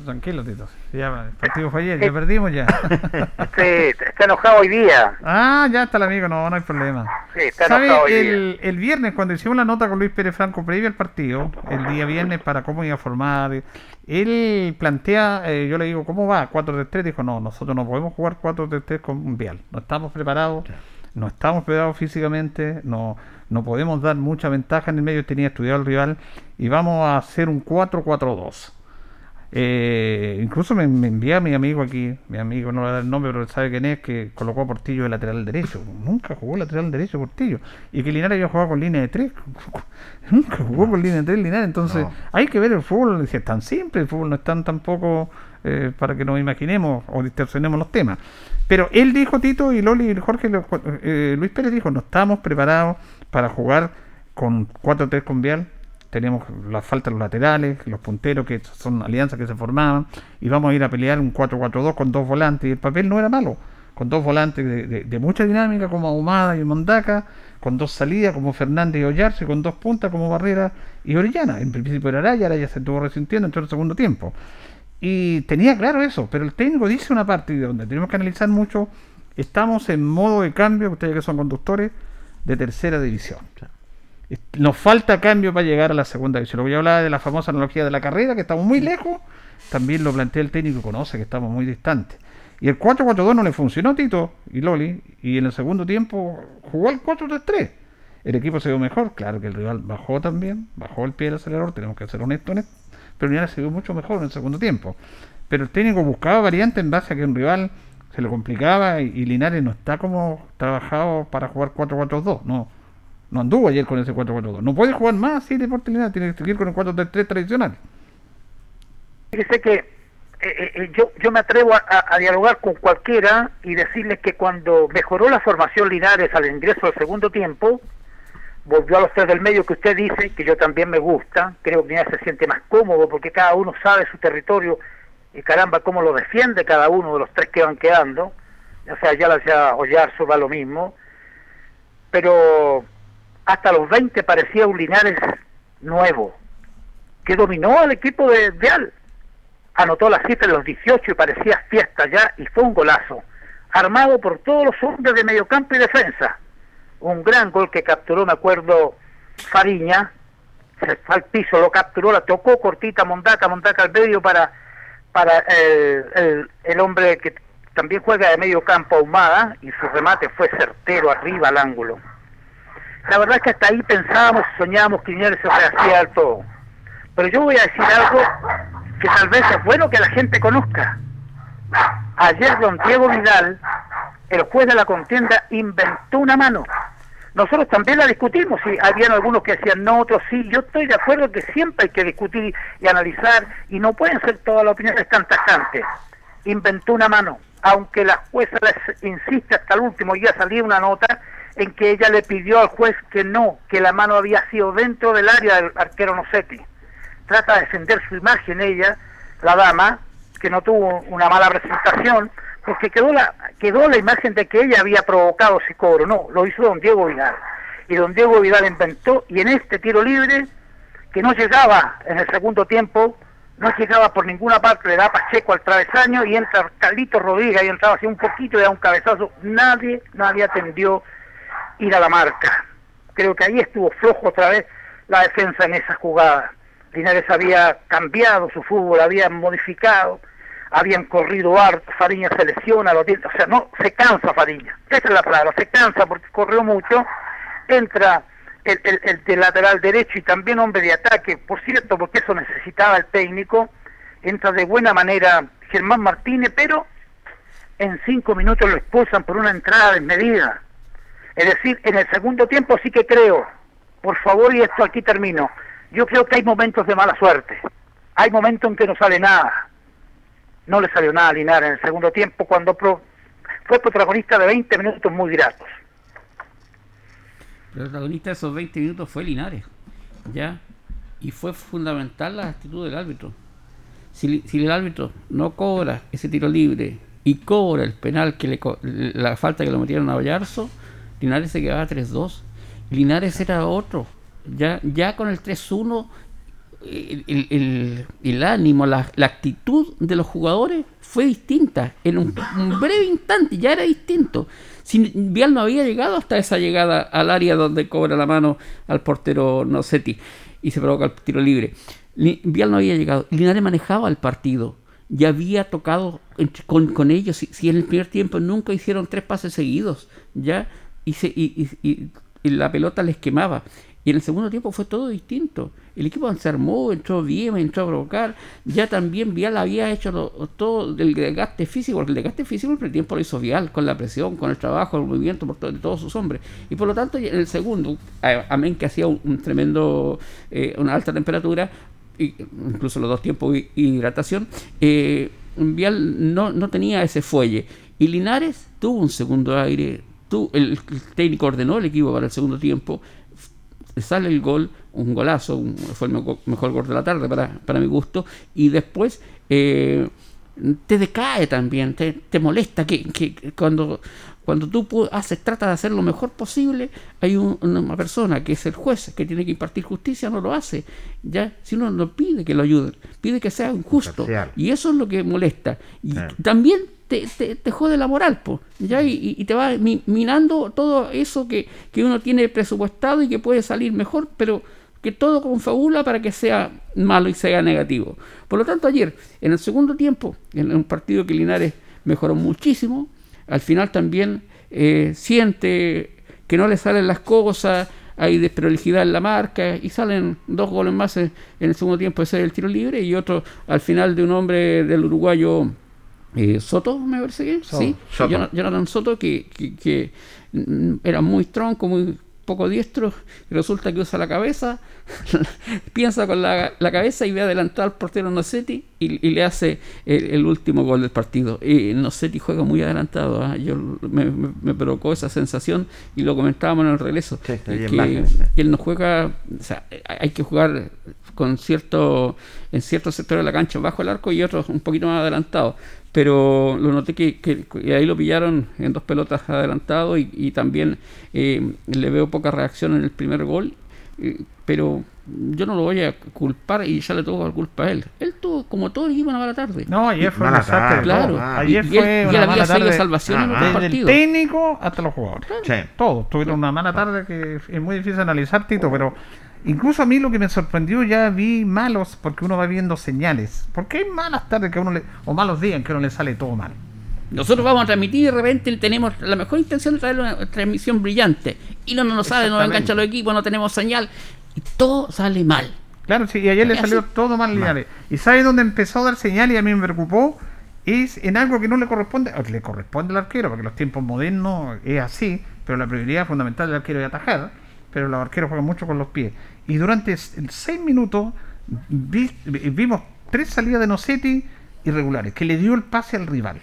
Tranquilo, Tito. Ya, el partido fue ayer, ya perdimos ya. (laughs) Sí, está enojado hoy día. ah, ya está el amigo, no, no hay problema. Sí, está ¿Sabe? enojado hoy día. El, el viernes, cuando hicimos la nota con Luis Pérez Franco previo al partido, el día viernes para cómo iba a formar, él plantea, eh, yo le digo, ¿cómo va? 4-3-3. Dijo, no, nosotros no podemos jugar 4-3-3 con un Vial. No estamos preparados, no estamos preparados físicamente, no, no podemos dar mucha ventaja en el medio. Tenía estudiado el rival y vamos a hacer un 4-4-2. Eh, incluso me, me envía mi amigo aquí, mi amigo no le da el nombre, pero sabe quién es, que colocó a Portillo de lateral derecho. Nunca jugó lateral derecho Portillo. Y que Linares había jugado con línea de tres. (laughs) Nunca jugó con línea de tres Linares. Entonces, No. hay que ver el fútbol, si es tan simple, el fútbol no es tan tampoco eh, para que nos imaginemos o distorsionemos los temas. Pero él dijo, Tito y Loli y Jorge, eh, Luis Pérez dijo, no estamos preparados para jugar con 4-3 con Vial. Tenemos la falta de los laterales, los punteros, que son alianzas que se formaban, y vamos a ir a pelear un 4-4-2 con dos volantes. Y el papel no era malo, con dos volantes de, mucha dinámica, como Ahumada y Mondaca, con dos salidas, como Fernández y Ollarse, con dos puntas, como Barrera y Orellana. En principio era Araya, Araya se estuvo resintiendo entró en el segundo tiempo. Y tenía claro eso, pero el técnico dice una parte donde tenemos que analizar mucho. Estamos en modo de cambio, ustedes que son conductores, de tercera división. Nos falta cambio para llegar a la segunda división. Lo que yo hablaba de la famosa analogía de la carrera, que estamos muy lejos, también lo plantea el técnico y conoce que estamos muy distantes. Y el 4-4-2 no le funcionó a Tito y Loli, y en el segundo tiempo jugó el 4-3-3. El equipo se vio mejor, claro que el rival bajó también, bajó el pie del acelerador, tenemos que ser honestos en esto, pero Linares se vio mucho mejor en el segundo tiempo. Pero el técnico buscaba variantes en base a que un rival se le complicaba y, y Linares no está como trabajado para jugar 4-4-2, no. No anduvo ayer con ese 4-4-2. No puede jugar más así Deportes Linares, tiene que seguir con el 4-3-3 tradicional. Fíjese que eh, eh, yo, yo me atrevo a- a dialogar con cualquiera y decirles que cuando mejoró la formación Linares al ingreso del segundo tiempo, volvió a los tres del medio que usted dice, que yo también me gusta, creo que Linares se siente más cómodo porque cada uno sabe su territorio y caramba cómo lo defiende cada uno de los tres que van quedando, o sea, ya la sea Ollarzo va lo mismo, pero hasta los 20 parecía un Linares nuevo, que dominó al equipo de Real. Anotó la cifra en los 18 y parecía fiesta ya y fue un golazo, armado por todos los hombres de mediocampo y defensa. Un gran gol que capturó, me acuerdo, Fariña, se fue al piso, lo capturó, la tocó cortita Mondaca, Mondaca al medio para, para el, el, hombre que también juega de medio campo Ahumada y su remate fue certero arriba al ángulo. La verdad es que hasta ahí pensábamos, soñábamos que Linares se rehacía del todo. Pero yo voy a decir algo que tal vez es bueno que la gente conozca. Ayer don Diego Vidal, el juez de la contienda, inventó una mano. Nosotros también la discutimos, y habían algunos que decían no, otros sí. Yo estoy de acuerdo que siempre hay que discutir y analizar, y no pueden ser todas las opiniones tan tajantes. Inventó una mano, aunque la jueza insiste hasta el último día salía una nota en que ella le pidió al juez que no, que la mano había sido dentro del área del arquero Nocetti. Trata de defender su imagen ella, la dama, que no tuvo una mala presentación, porque quedó la, quedó la imagen de que ella había provocado ese cobro. No, lo hizo don Diego Vidal. Y don Diego Vidal inventó, y en este tiro libre, que no llegaba en el segundo tiempo, no llegaba por ninguna parte, le da Pacheco al travesaño y entra Carlito Rodríguez y entraba así un poquito y da un cabezazo. Nadie, nadie atendió ir a la marca. Creo que ahí estuvo flojo otra vez la defensa en esa jugada. Linares había cambiado su fútbol, había modificado, habían corrido harto, Fariña se lesiona, los dientes, o sea, no, se cansa Fariña, esa es la palabra, se cansa porque corrió mucho, entra el, el, el de lateral derecho y también hombre de ataque, por cierto, porque eso necesitaba el técnico, entra de buena manera Germán Martínez, pero en cinco minutos lo expulsan por una entrada desmedida. Es decir, en el segundo tiempo sí que creo, por favor, y esto aquí termino, yo creo que hay momentos de mala suerte, hay momentos en que no sale nada. No le salió nada a Linares en el segundo tiempo cuando fue protagonista de 20 minutos muy gratos. El protagonista de esos 20 minutos fue Linares, ¿ya? Y fue fundamental la actitud del árbitro. Si, si el árbitro no cobra ese tiro libre y cobra el penal que le la falta que lo metieron a Vallarzo, Linares se quedaba 3-2. Linares era otro. Ya, ya con el 3-1, el, ánimo, la, actitud de los jugadores fue distinta. En un, breve instante ya era distinto. Si Vial no había llegado hasta esa llegada al área donde cobra la mano al portero Nocetti y se provoca el tiro libre. Li- Vial no había llegado. Linares manejaba el partido. Ya había tocado con, con ellos. Si, en el primer tiempo nunca hicieron tres pases seguidos, ya, y la pelota les quemaba. Y en el segundo tiempo fue todo distinto. El equipo se armó, entró bien, entró a provocar. Ya también Vial había hecho lo- todo del desgaste físico, porque el desgaste físico en el tiempo lo hizo Vial, con la presión, con el trabajo, el movimiento por to- de todos sus hombres. Y por lo tanto, en el segundo, amén que hacía un, un tremendo, eh, una alta temperatura, y incluso los dos tiempos de hidratación, eh, Vial no, no tenía ese fuelle. Y Linares tuvo un segundo aire, tu- el, el técnico ordenó el equipo para el segundo tiempo, sale el gol, un golazo, un- fue el mejor gol de la tarde para, para mi gusto, y después eh, te decae también, te, te molesta que, que- cuando, cuando tú haces, tratas de hacer lo mejor posible, hay un- una persona que es el juez que tiene que impartir justicia, no lo hace, ya, si uno no pide que lo ayuden, pide que sea injusto, Imparcial. y eso es lo que molesta, y también te, te, te jode la moral, po, ¿ya? Y, y- te va mi- minando todo eso que, que uno tiene presupuestado y que puede salir mejor, pero que todo confabula para que sea malo y sea negativo. Por lo tanto, ayer, en el segundo tiempo, en un partido que Linares mejoró muchísimo, al final también eh, siente que no le salen las cosas, hay desprolijidad en la marca y salen dos goles más en, en el segundo tiempo, ese es el tiro libre y otro al final de un hombre del uruguayo eh, Soto, me parece que Soto, sí, Soto. Jonathan Soto, que, que- que, mm, era muy tronco, muy poco diestro y resulta que usa la cabeza, (laughs) piensa con la, la cabeza y ve adelantar al portero Nocetti y, y le hace el, el último gol del partido. Y Nocetti juega muy adelantado, ¿ah? yo me, me- me provocó esa sensación y lo comentábamos en el regreso, Sí, que, que él no juega, o sea, hay que jugar con cierto, en ciertos sectores de la cancha bajo el arco y otros un poquito más adelantado. Pero lo noté que, que- que ahí lo pillaron en dos pelotas adelantado y, y también eh, le veo poca reacción en el primer gol. eh, pero yo no lo voy a culpar y ya le tengo la culpa a él. Él tuvo, como todo el equipo, una mala tarde. No, ayer fue un Mala tarde, Claro. ah. Ayer Y- fue y él una había mala tarde. salvación en Ah, Desde el técnico hasta los jugadores. Sí. Todos tuvieron una mala tarde que es muy difícil analizar, Tito, pero incluso a mí lo que me sorprendió ya vi malos porque uno va viendo señales. Porque hay malas tardes que uno le, o malos días en que uno le sale todo mal. Nosotros vamos a transmitir y de repente tenemos la mejor intención de traer una transmisión brillante. Y no nos sale, no enganchan los equipos, no tenemos señal. Y todo sale mal. Claro, sí, y ayer le salió así. todo mal Linares. ¿Y sabe dónde empezó a dar señal y a mí me preocupó? Es en algo que no le corresponde, o le corresponde al arquero, porque los tiempos modernos es así, pero la prioridad fundamental del arquero es atajar, pero los arqueros juegan mucho con los pies. Y durante seis minutos vi- vi- vimos tres salidas de Nocetti irregulares, que le dio el pase al rival.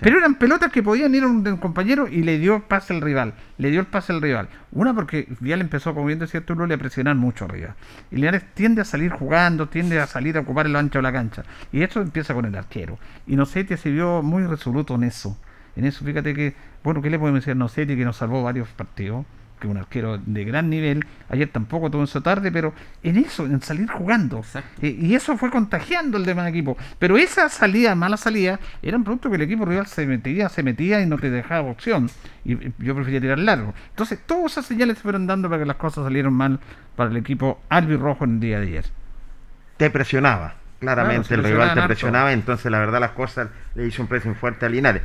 Pero eran pelotas que podían ir a un compañero y le dio el pase al rival. Le dio el pase al rival. Una porque Vial empezó, como bien decía Arturo, a presionar mucho arriba. Y Linares tiende a salir jugando, tiende a salir a ocupar el ancho de la cancha. Y esto empieza con el arquero. Y Nocetti se vio muy resoluto en eso. En eso, fíjate que, bueno, ¿qué le podemos decir a Nocetti que nos salvó varios partidos? Que un arquero de gran nivel. Ayer tampoco tuvo en su tarde, pero en eso, en salir jugando. Eh, y eso fue contagiando el demás equipo. Pero esa salida, mala salida, era un producto que el equipo rival se metía, se metía y no te dejaba opción. Y y yo prefería tirar largo. Entonces, todas esas señales se fueron dando para que las cosas salieron mal para el equipo albirrojo en el día de ayer. te presionaba. Claramente Claro, el rival te harto. presionaba, entonces la verdad las cosas le hizo un pressing fuerte a Linares.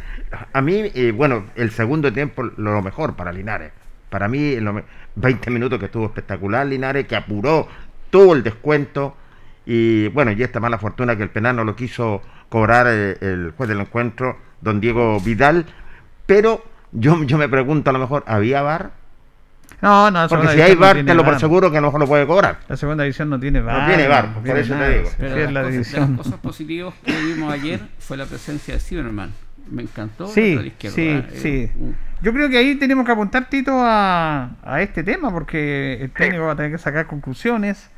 A mí, eh, bueno, el segundo tiempo lo mejor para Linares. Para mí, lo me- 20 minutos que estuvo espectacular Linares, que apuró todo el descuento. Y bueno, y esta mala fortuna que el penal no lo quiso cobrar eh, el juez del encuentro, don Diego Vidal. Pero yo, yo me pregunto, a lo mejor, ¿había VAR? No, no, Porque si hay no VAR, te lo por seguro que a lo mejor lo puede cobrar. La segunda división no tiene VAR. tiene VAR, por tiene eso te digo. sí, Pero es de la las, cosas, las cosas positivas que vimos ayer fue la presencia de Zimmerman. Me encantó. Sí, sí, ¿eh? sí. Eh, Yo creo que ahí tenemos que apuntar, Tito, a, a este tema, porque el técnico va a tener que sacar conclusiones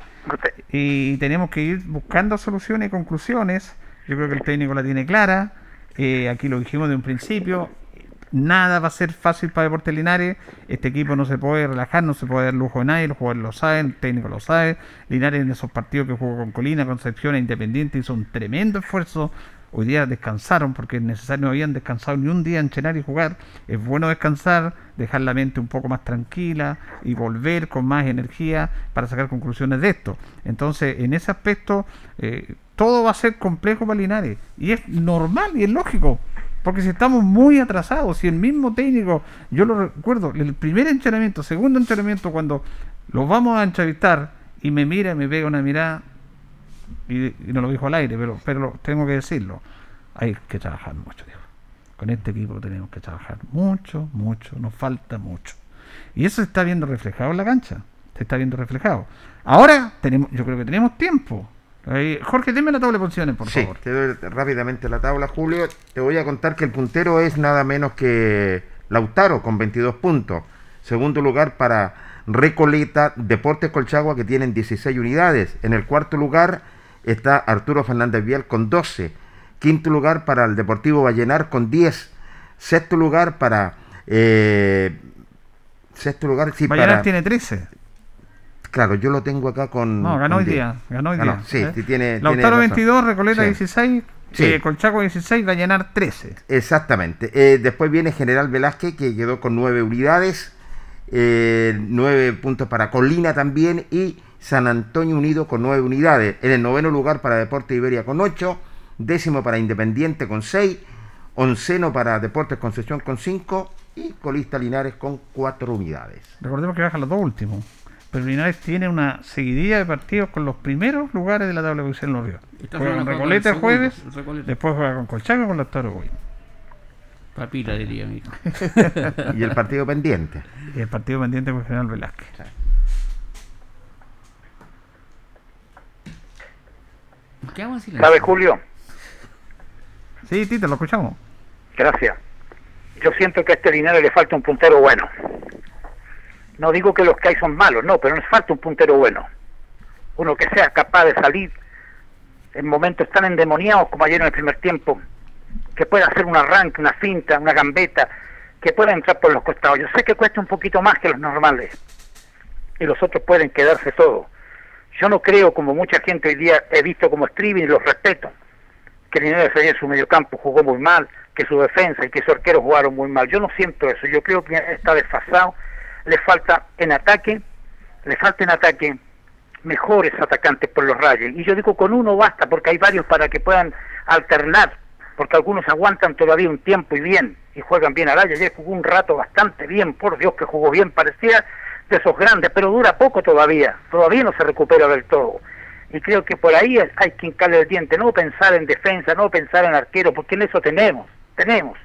y tenemos que ir buscando soluciones y conclusiones. Yo creo que el técnico la tiene clara. eh, aquí lo dijimos de un principio. Nada va a ser fácil para Deportes Linares. Este equipo no se puede relajar, no se puede dar lujo de nadie. Los jugadores lo saben, el técnico lo sabe. Linares en esos partidos que jugó con Colina, Concepción e Independiente hizo un tremendo esfuerzo. Hoy día descansaron porque es necesario, no habían descansado ni un día en entrenar y jugar. Es bueno descansar, dejar la mente un poco más tranquila y volver con más energía para sacar conclusiones de esto. Entonces, en ese aspecto, eh, todo va a ser complejo para Linares. Y es normal y es lógico. Porque si estamos muy atrasados, si el mismo técnico, yo lo recuerdo, el primer entrenamiento, segundo entrenamiento, cuando los vamos a entrevistar y me mira, me pega una mirada, y, y no lo dijo al aire, pero, pero tengo que decirlo, hay que trabajar mucho. Con este equipo tenemos que trabajar mucho, mucho, nos falta mucho. Y eso se está viendo reflejado en la cancha, se está viendo reflejado. Ahora tenemos, yo creo que tenemos tiempo. Jorge, deme la tabla de posiciones, por sí, favor. te doy rápidamente la tabla, Julio. Te voy a contar que el puntero es nada menos que Lautaro con 22 puntos. Segundo lugar para Recoleta, Deportes Colchagua que tienen 16 unidades. En el cuarto lugar está Arturo Fernández Vial con 12. Quinto lugar para el Deportivo Vallenar con 10. Sexto lugar para... eh, sexto lugar, sí, Vallenar para... tiene 13. Claro, yo lo tengo acá con... No, ganó con hoy 10. día. Ganó hoy Ganó, día. sí, ¿eh? tiene... Lautaro tiene razón. 22, Recoleta Sí. 16, Sí. eh, Colchaco 16, Vallenar 13. Exactamente. Eh, después viene General Velázquez, que quedó con nueve unidades. eh, nueve puntos para Colina también. Y San Antonio Unido con nueve unidades. En el noveno lugar para Deporte Iberia con ocho. Décimo para Independiente con seis. Onceno para Deportes Concepción con cinco. Y Colista Linares con cuatro unidades. Recordemos que bajan los dos últimos. Pero Linares tiene una seguidilla de partidos con los primeros lugares de la tabla de posición en los ríos. Juega con el Recoleta el segundo, jueves, el Recoleta. después juega con Colchaco y con Lautaro hoy. Papita diría mi hijo. (laughs) y el partido pendiente. Y el partido pendiente con General Velázquez. ¿Qué silencio? ¿Sabe, Julio? Sí, Tito, lo escuchamos. Gracias. Yo siento que a este Linares le falta un puntero bueno. No digo que los que hay son malos, no, pero nos falta un puntero bueno. Uno que sea capaz de salir en momentos tan endemoniados como ayer en el primer tiempo, que pueda hacer un arranque, una finta, una gambeta, que pueda entrar por los costados. Yo sé que cuesta un poquito más que los normales y los otros pueden quedarse todo. Yo no creo, como mucha gente hoy día he visto como streaming y los respeto, que Linares ayer su mediocampo jugó muy mal, que su defensa y que su arquero jugaron muy mal. Yo no siento eso. Yo creo que está desfasado. Le falta en ataque, le falta en ataque mejores atacantes por los rayos. Y yo digo, con uno basta, porque hay varios para que puedan alternar, porque algunos aguantan todavía un tiempo y bien, y juegan bien al raya. Ayer jugó un rato bastante bien, por Dios que jugó bien, parecía de esos grandes, pero dura poco todavía, todavía no se recupera del todo. Y creo que por ahí hay que hincarle el diente, no pensar en defensa, no pensar en arquero, porque en eso tenemos, tenemos.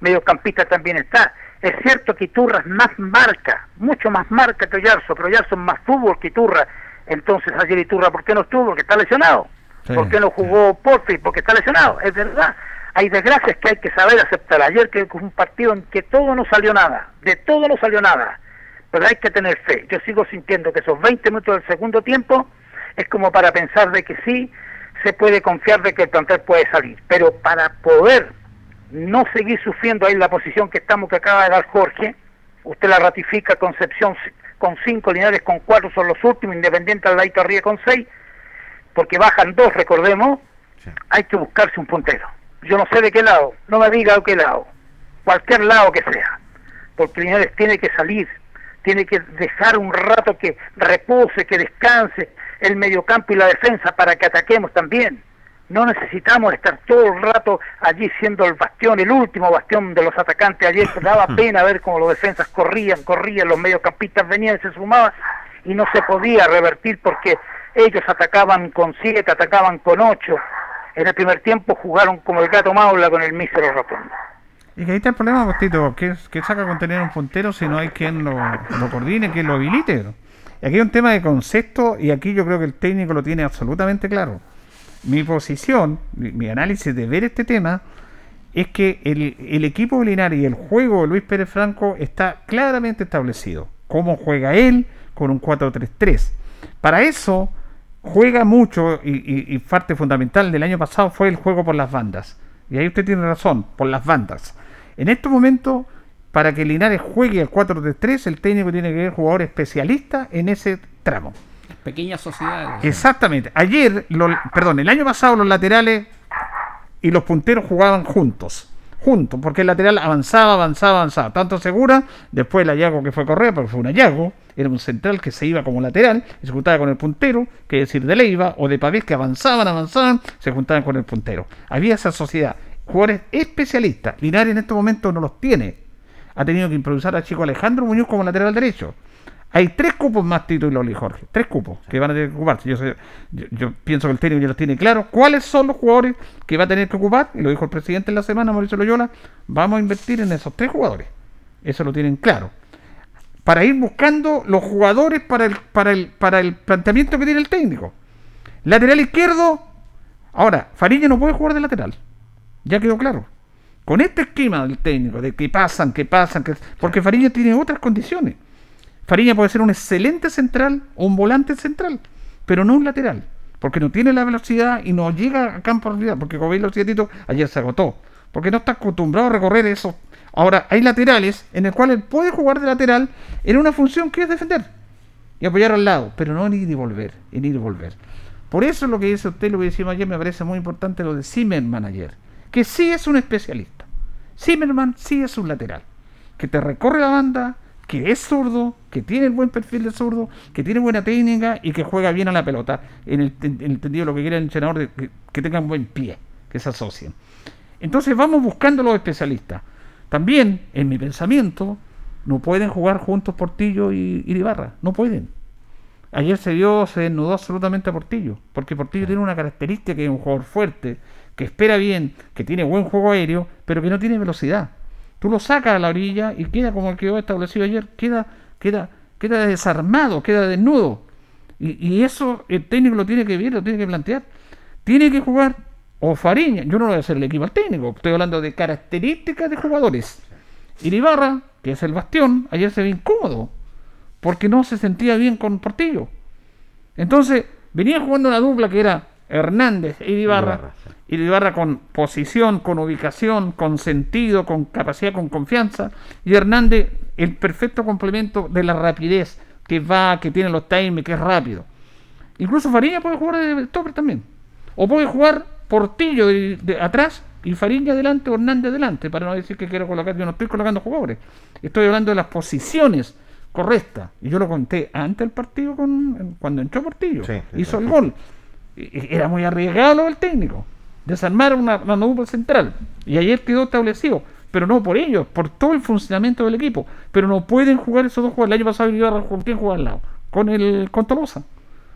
Mediocampista también está. Es cierto que Iturra es más marca, mucho más marca que Oyarzo, pero Oyarzo es más fútbol que Iturra. Entonces ayer Iturra, ¿por qué no estuvo? Porque está lesionado. Sí, ¿Por qué no jugó Porfi? Porque está lesionado. Es verdad. Hay desgracias que hay que saber aceptar. Ayer que fue un partido en que todo no salió nada. De todo no salió nada. Pero hay que tener fe. Yo sigo sintiendo que esos 20 minutos del segundo tiempo es como para pensar de que sí se puede confiar de que el plantel puede salir. Pero para poder no seguir sufriendo ahí la posición que estamos que acaba de dar Jorge, usted la ratifica Concepción con cinco, Linares con cuatro son los últimos, Independiente al ladito arriba con seis, porque bajan dos, recordemos, hay que buscarse un puntero. Yo no sé de qué lado, no me diga de qué lado, cualquier lado que sea, porque Linares tiene que salir, tiene que dejar un rato que repose, que descanse el mediocampo y la defensa para que ataquemos también. No necesitamos estar todo el rato allí siendo el bastión, el último bastión de los atacantes. Ayer (laughs) daba pena ver cómo los defensas corrían, corrían, los mediocampistas venían y se sumaban y no se podía revertir porque ellos atacaban con siete, atacaban con ocho. En el primer tiempo jugaron como el gato maula con el mísero rotundo. Y que ahí está el problema, Postito, que, es- que saca con tener un puntero si no hay quien lo, coordine, quien lo habilite. Y aquí hay un tema de concepto y aquí yo creo que el técnico lo tiene absolutamente claro. Mi posición, mi, análisis de ver este tema es que el, equipo de y el juego de Luis Pérez Franco está claramente establecido. Cómo juega él con un 4-3-3. Para eso juega mucho y parte fundamental del año pasado fue el juego por las bandas. Y ahí usted tiene razón, por las bandas. En estos momentos, para que Linares juegue al 4-3-3, el técnico tiene que ver jugadores especialistas en ese tramo. Pequeñas sociedades. Exactamente. Ayer, lo- perdón, el año pasado los laterales y los punteros jugaban juntos. Juntos, porque el lateral avanzaba, avanzaba, avanzaba. Tanto Segura, después el Ayago que fue Correa, porque fue un Ayago, era un central que se iba como lateral y se juntaba con el puntero, que es decir, de Leiva o de Pavés, que avanzaban, avanzaban, se juntaban con el puntero. Había esa sociedad. Jugadores especialistas. Linares en este momento no los tiene. Ha tenido que improvisar a Chico Alejandro Muñoz como lateral derecho. Hay tres cupos más Tito y Loli Jorge. Tres cupos que van a tener que ocuparse. Yo, yo pienso que el técnico ya los tiene claro. ¿Cuáles son los jugadores que va a tener que ocupar? Y lo dijo el presidente en la semana, Mauricio Loyola. Vamos a invertir en esos tres jugadores. Eso lo tienen claro. Para ir buscando los jugadores para el, para el, para el planteamiento que tiene el técnico. Lateral izquierdo. Ahora, Fariña no puede jugar de lateral. Ya quedó claro. Con este esquema del técnico, de que pasan, que pasan, que... porque Fariña tiene otras condiciones. Fariña puede ser un excelente central o un volante central, pero no un lateral, porque no tiene la velocidad y no llega a campo de velocidad, porque como veis los sietitos, ayer se agotó, porque no está acostumbrado a recorrer eso. Ahora, hay laterales en el cual él puede jugar de lateral en una función que es defender y apoyar al lado, pero no en ir y volver, en ir y volver. Por eso lo que dice usted, lo que decimos ayer, me parece muy importante lo de Zimmerman ayer, que sí es un especialista. Zimmerman sí es un lateral, que te recorre la banda, que es zurdo, que tiene el buen perfil de zurdo, que tiene buena técnica y que juega bien a la pelota, en el, en el entendido de lo que quiere el entrenador, de que, que tengan buen pie, que se asocien. Entonces vamos buscando los especialistas. También, en mi pensamiento, no pueden jugar juntos Portillo y, y Ibarra, no pueden. Ayer se dio, se desnudó absolutamente a Portillo, porque Portillo tiene una característica que es un jugador fuerte, que espera bien, que tiene buen juego aéreo, pero que no tiene velocidad. Tú lo sacas a la orilla y queda como quedó establecido ayer, queda, queda, queda desarmado, queda desnudo. Y, y eso el técnico lo tiene que ver, lo tiene que plantear. Tiene que jugar o Fariña, yo no le voy a hacer el equipo al técnico, estoy hablando de características de jugadores. Iribarra, que es el bastión, ayer se ve incómodo, porque no se sentía bien con Portillo. Entonces, venía jugando una dupla que era Hernández e Iribarra. Ibarra, sí. Iribarra con posición, con ubicación, con sentido, con capacidad, con confianza. Y Hernández, el perfecto complemento de la rapidez, que va, que tiene los timings, que es rápido. Incluso Fariña puede jugar de topper también. O puede jugar Portillo de, de atrás y Fariña adelante o Hernández adelante, para no decir que quiero colocar, yo no estoy colocando jugadores. Estoy hablando de las posiciones correctas. Y yo lo conté antes del partido con, cuando entró Portillo. Sí, hizo sí. el gol. Y- y Era muy arriesgado del técnico. Desarmar una, una central. Y ayer quedó establecido. Pero no por ellos, por todo el funcionamiento del equipo. Pero no pueden jugar esos dos jugadores. El año pasado Ibarra, ¿con quién jugaba al lado? Con el con Tolosa.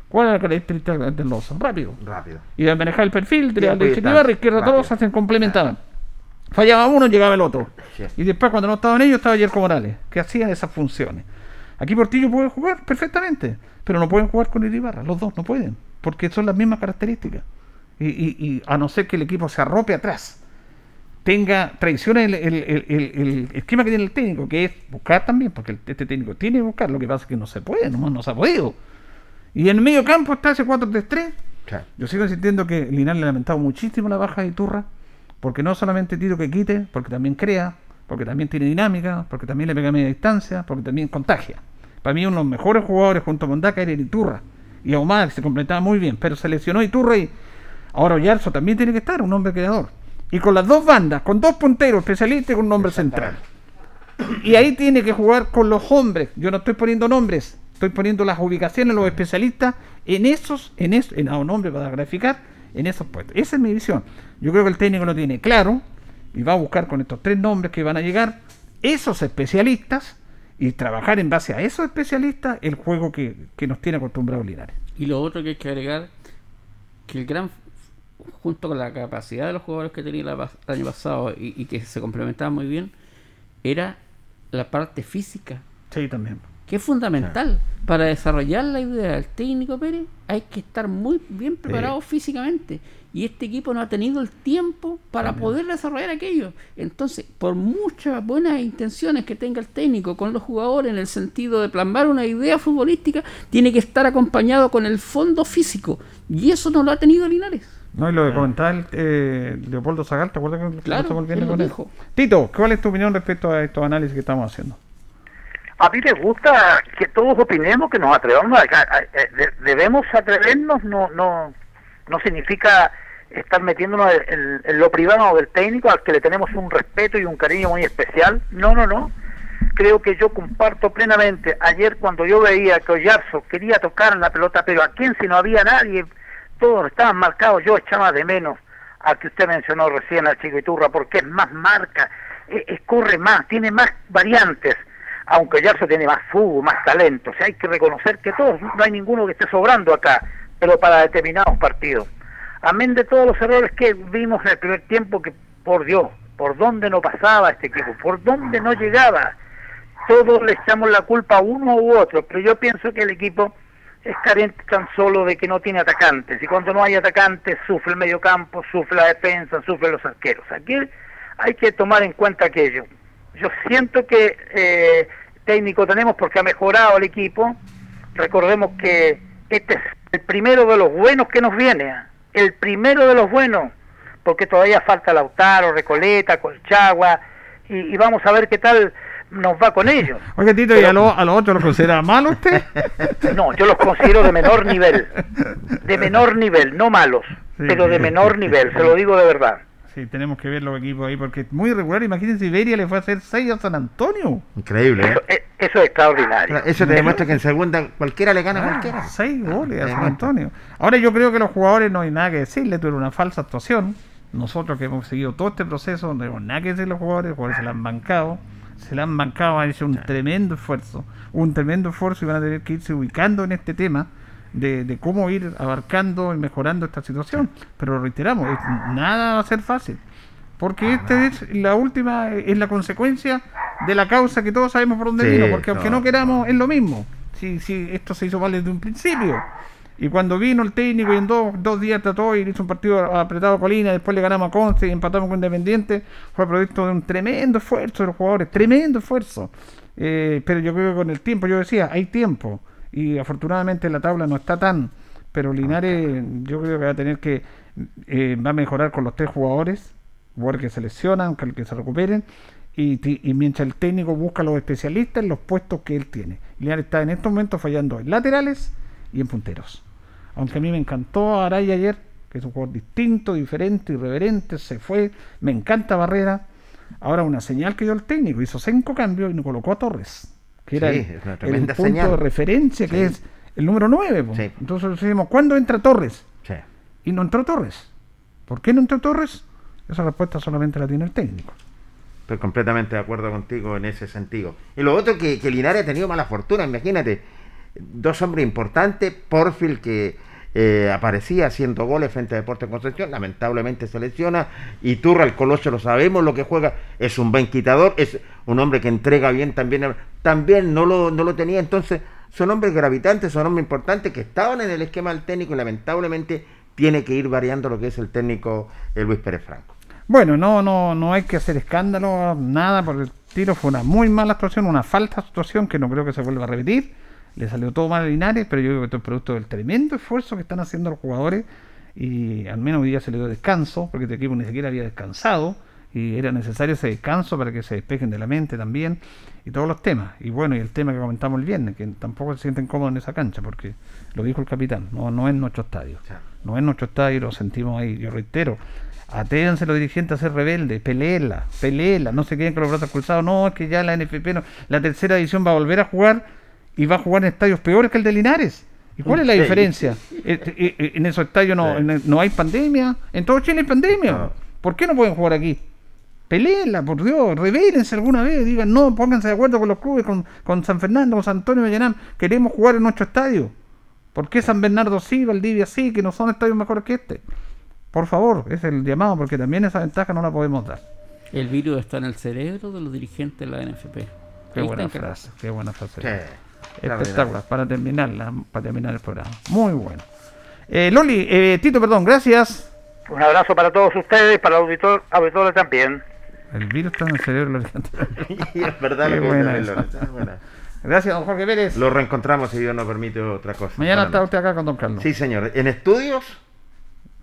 ¿Cuál era la característica de Tolosa? Rápido. Rápido. Y de manejar el perfil de. Ibarra, izquierda Rápido. Tolosa, se complementaban. Fallaba uno, llegaba el otro. Sí. Y después, cuando no estaban ellos, estaba Yerko Morales, que hacían esas funciones. Aquí Portillo puede jugar perfectamente, pero no pueden jugar con Iribarra, los dos no pueden, porque son las mismas características. Y, y- y a no ser que el equipo se arrope atrás, tenga, traicione el, el- el- esquema que tiene el técnico, que es buscar también, porque este técnico tiene que buscar, lo que pasa es que no se puede, nomás no se ha podido. Y en el medio campo está ese 4-3-3, Claro. yo sigo insistiendo que Linares le ha lamentado muchísimo la baja de Iturra, porque no solamente tiro que quite, porque también crea, porque también tiene dinámica, porque también le pega a media distancia, porque también contagia. Para mí uno de los mejores jugadores junto con Daca era Iturra. Y Omar se completaba muy bien, pero se lesionó Iturra y ahora Oyarzo también tiene que estar, un hombre creador. Y con las dos bandas, con dos punteros especialistas y con un hombre central. Y ahí tiene que jugar con los hombres. Yo no estoy poniendo nombres, estoy poniendo las ubicaciones, los especialistas en esos, en esos, en a un hombre para graficar, en esos puestos. Esa es mi visión. Yo creo que el técnico lo tiene claro y va a buscar con estos tres nombres que van a llegar esos especialistas y trabajar en base a esos especialistas el juego que, que nos tiene acostumbrado Linares. Y lo otro que hay que agregar, que el gran, junto con la capacidad de los jugadores que tenía la el año pasado y, y que se complementaban muy bien, era la parte física, Sí, también. que es fundamental. Para desarrollar la idea del técnico Pérez hay que estar muy bien preparado físicamente. Y este equipo no ha tenido el tiempo para poder desarrollar aquello. Entonces, por muchas buenas intenciones que tenga el técnico con los jugadores en el sentido de plasmar una idea futbolística, tiene que estar acompañado con el fondo físico. Y eso no lo ha tenido Linares. No, y lo que comentaba el, eh, Leopoldo Zagal, ¿te acuerdas que Claro, con él? dijo. Tito, ¿cuál es tu opinión respecto a estos análisis que estamos haciendo? A mí me gusta que todos opinemos, que nos atrevamos, a, a- a- de- debemos atrevernos, no no no significa estar metiéndonos en, en- en lo privado del técnico al que le tenemos un respeto y un cariño muy especial. No, no, no. Creo que yo comparto plenamente. Ayer cuando yo veía que Oyarzo quería tocar la pelota, pero a quién si no había nadie, todos estaban marcados, yo echaba de menos al que usted mencionó recién, al Chico Iturra, porque es más marca, eh, eh, corre más, tiene más variantes aunque Yarzo tiene más fútbol, más talento. O sea, hay que reconocer que todos, no hay ninguno que esté sobrando acá, pero para determinados partidos. Amén de todos los errores que vimos en el primer tiempo, que por Dios, por dónde no pasaba este equipo, por dónde no llegaba. Todos le echamos la culpa a uno u otro, pero yo pienso que el equipo es carente tan solo de que no tiene atacantes. Y cuando no hay atacantes, sufre el mediocampo, sufre la defensa, sufre los arqueros. Aquí hay que tomar en cuenta aquello. Yo siento que eh, técnico tenemos porque ha mejorado el equipo. Recordemos que este es el primero de los buenos que nos viene. ¿ah? El primero de los buenos. Porque todavía falta Lautaro, Recoleta, Colchagua. Y vamos a ver qué tal nos va con ellos. (laughs) Oye, Tito, ¿y a los a lo otros lo considera malo usted? (laughs) No, yo los considero de menor nivel. De menor nivel, no malos. Sí, pero de menor nivel, se lo digo de verdad. Sí, tenemos que ver los equipos ahí porque es muy irregular. Imagínense, Iberia le fue a hacer 6 a San Antonio. Increíble, ¿eh? Eso, eso es extraordinario. Eso te demuestra que en segunda cualquiera le gana a cualquiera. 6 goles a San. Antonio. Ahora yo creo que los jugadores no hay nada que decirle, tuvieron una falsa actuación. Nosotros que hemos seguido todo este proceso, no tenemos nada que decir los jugadores, los jugadores se la han bancado, se la han bancado, han hecho un tremendo esfuerzo, un tremendo esfuerzo y van a tener que irse ubicando en este tema de, de cómo ir abarcando y mejorando esta situación. Pero lo reiteramos, es- nada va a ser fácil. Porque esta es la última, es la consecuencia de la causa que todos sabemos por dónde Sí, vino, porque aunque no. no queramos, es lo mismo. Si, si esto se hizo mal desde un principio. Y cuando vino el técnico y en dos, dos días trató y hizo un partido apretado a Colina, después le ganamos a Conce y empatamos con Independiente, fue producto de un tremendo esfuerzo de los jugadores, tremendo esfuerzo. Eh, pero yo creo que con el tiempo, yo decía, hay tiempo. Y afortunadamente la tabla no está tan. Pero Linares, yo creo que va a tener que. eh, va a mejorar con los tres jugadores, jugadores que se lesionan, que, que se recuperen. Y, y mientras el técnico busca a los especialistas en los puestos que él tiene. Linares está en estos momentos fallando en laterales y en punteros. Aunque a mí me encantó Araya ayer, que es un jugador distinto, diferente, irreverente, se fue. Me encanta Barrera. Ahora una señal que dio el técnico, hizo cinco cambios y nos colocó a Torres, que era Sí, el, punto señal. de referencia, que Sí. es el número 9. Sí. Entonces decimos, ¿cuándo entra Torres? Sí. Y no entró Torres. ¿Por qué no entró Torres? Esa respuesta solamente la tiene el técnico. Estoy completamente de acuerdo contigo en ese sentido. Y lo otro que, que Linares ha tenido mala fortuna, imagínate, dos hombres importantes, Porfil que eh, aparecía haciendo goles frente a Deportes Concepción, lamentablemente se lesiona, y Turra, el Coloso, lo sabemos lo que juega, es un buen quitador, es un hombre que entrega bien también, también no lo, no lo tenía, entonces son hombres gravitantes, son hombres importantes que estaban en el esquema del técnico y lamentablemente tiene que ir variando lo que es el técnico eh, Luis Pérez Franco. Bueno, no, no, no hay que hacer escándalo, nada, porque el tiro fue una muy mala actuación, una falta actuación que no creo que se vuelva a repetir. Le salió todo mal a Linares, pero yo creo que esto es producto del tremendo esfuerzo que están haciendo los jugadores. Y al menos hoy día se le dio descanso, porque este equipo ni siquiera había descansado. Y era necesario ese descanso para que se despejen de la mente también. Y todos los temas. Y bueno, y el tema que comentamos el viernes, que tampoco se sienten cómodos en esa cancha, porque lo dijo el capitán, no, no es nuestro estadio. No es nuestro estadio, lo sentimos ahí. Yo reitero, Atéanse los dirigentes a ser rebeldes, peleela, peleela, no se queden con los brazos cruzados, no, es que ya la NFP, no, la tercera división va a volver a jugar y va a jugar en estadios peores que el de Linares. ¿Y cuál es la Sí. diferencia? Eh, eh, eh, En esos estadios no, no hay pandemia, en todo Chile hay pandemia. No. ¿Por qué no pueden jugar aquí? Peleenla, por Dios, rebélense alguna vez, digan no, pónganse de acuerdo con los clubes, con, con San Fernando, con San Antonio Vallenam, queremos jugar en nuestro estadio. ¿Por qué San Bernardo sí, Valdivia sí, que no son estadios mejores que este? Por favor, ese es el llamado, porque también esa ventaja no la podemos dar. El virus está en el cerebro de los dirigentes de la NFP. Qué Ahí buena frase, qué buena frase. Sí. Espectacular, para terminarla, para terminar el programa. Muy bueno. Eh, Loli, eh, Tito, perdón, gracias. Un abrazo para todos ustedes, para el auditor, auditores también. El virus está en el cerebro. (laughs) Y es verdad Qué lo que buena es buena. Gracias, don Jorge Pérez. Lo reencontramos si Dios nos permite otra cosa. Mañana está usted acá con don Carlos. Sí, señor. ¿En estudios?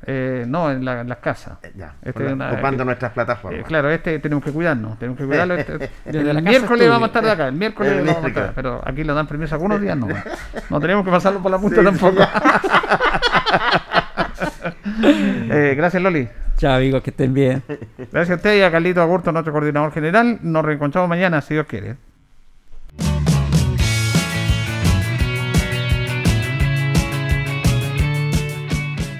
Eh, no, en, la- en las casas. Eh, Ya, Este la- una- ocupando eh, nuestras plataformas. Eh, claro, este tenemos que cuidarnos, tenemos que cuidarlo. (laughs) este- Desde el miércoles vamos a estar de acá, el miércoles El vamos a estar, pero aquí le dan permiso algunos días no. (laughs) No tenemos que pasarlo por la punta Sí, tampoco. (laughs) Eh, gracias Loli. Chao amigos, que estén bien. Gracias a usted y a Carlito Agurto, nuestro coordinador general. Nos reencontramos mañana, si Dios quiere.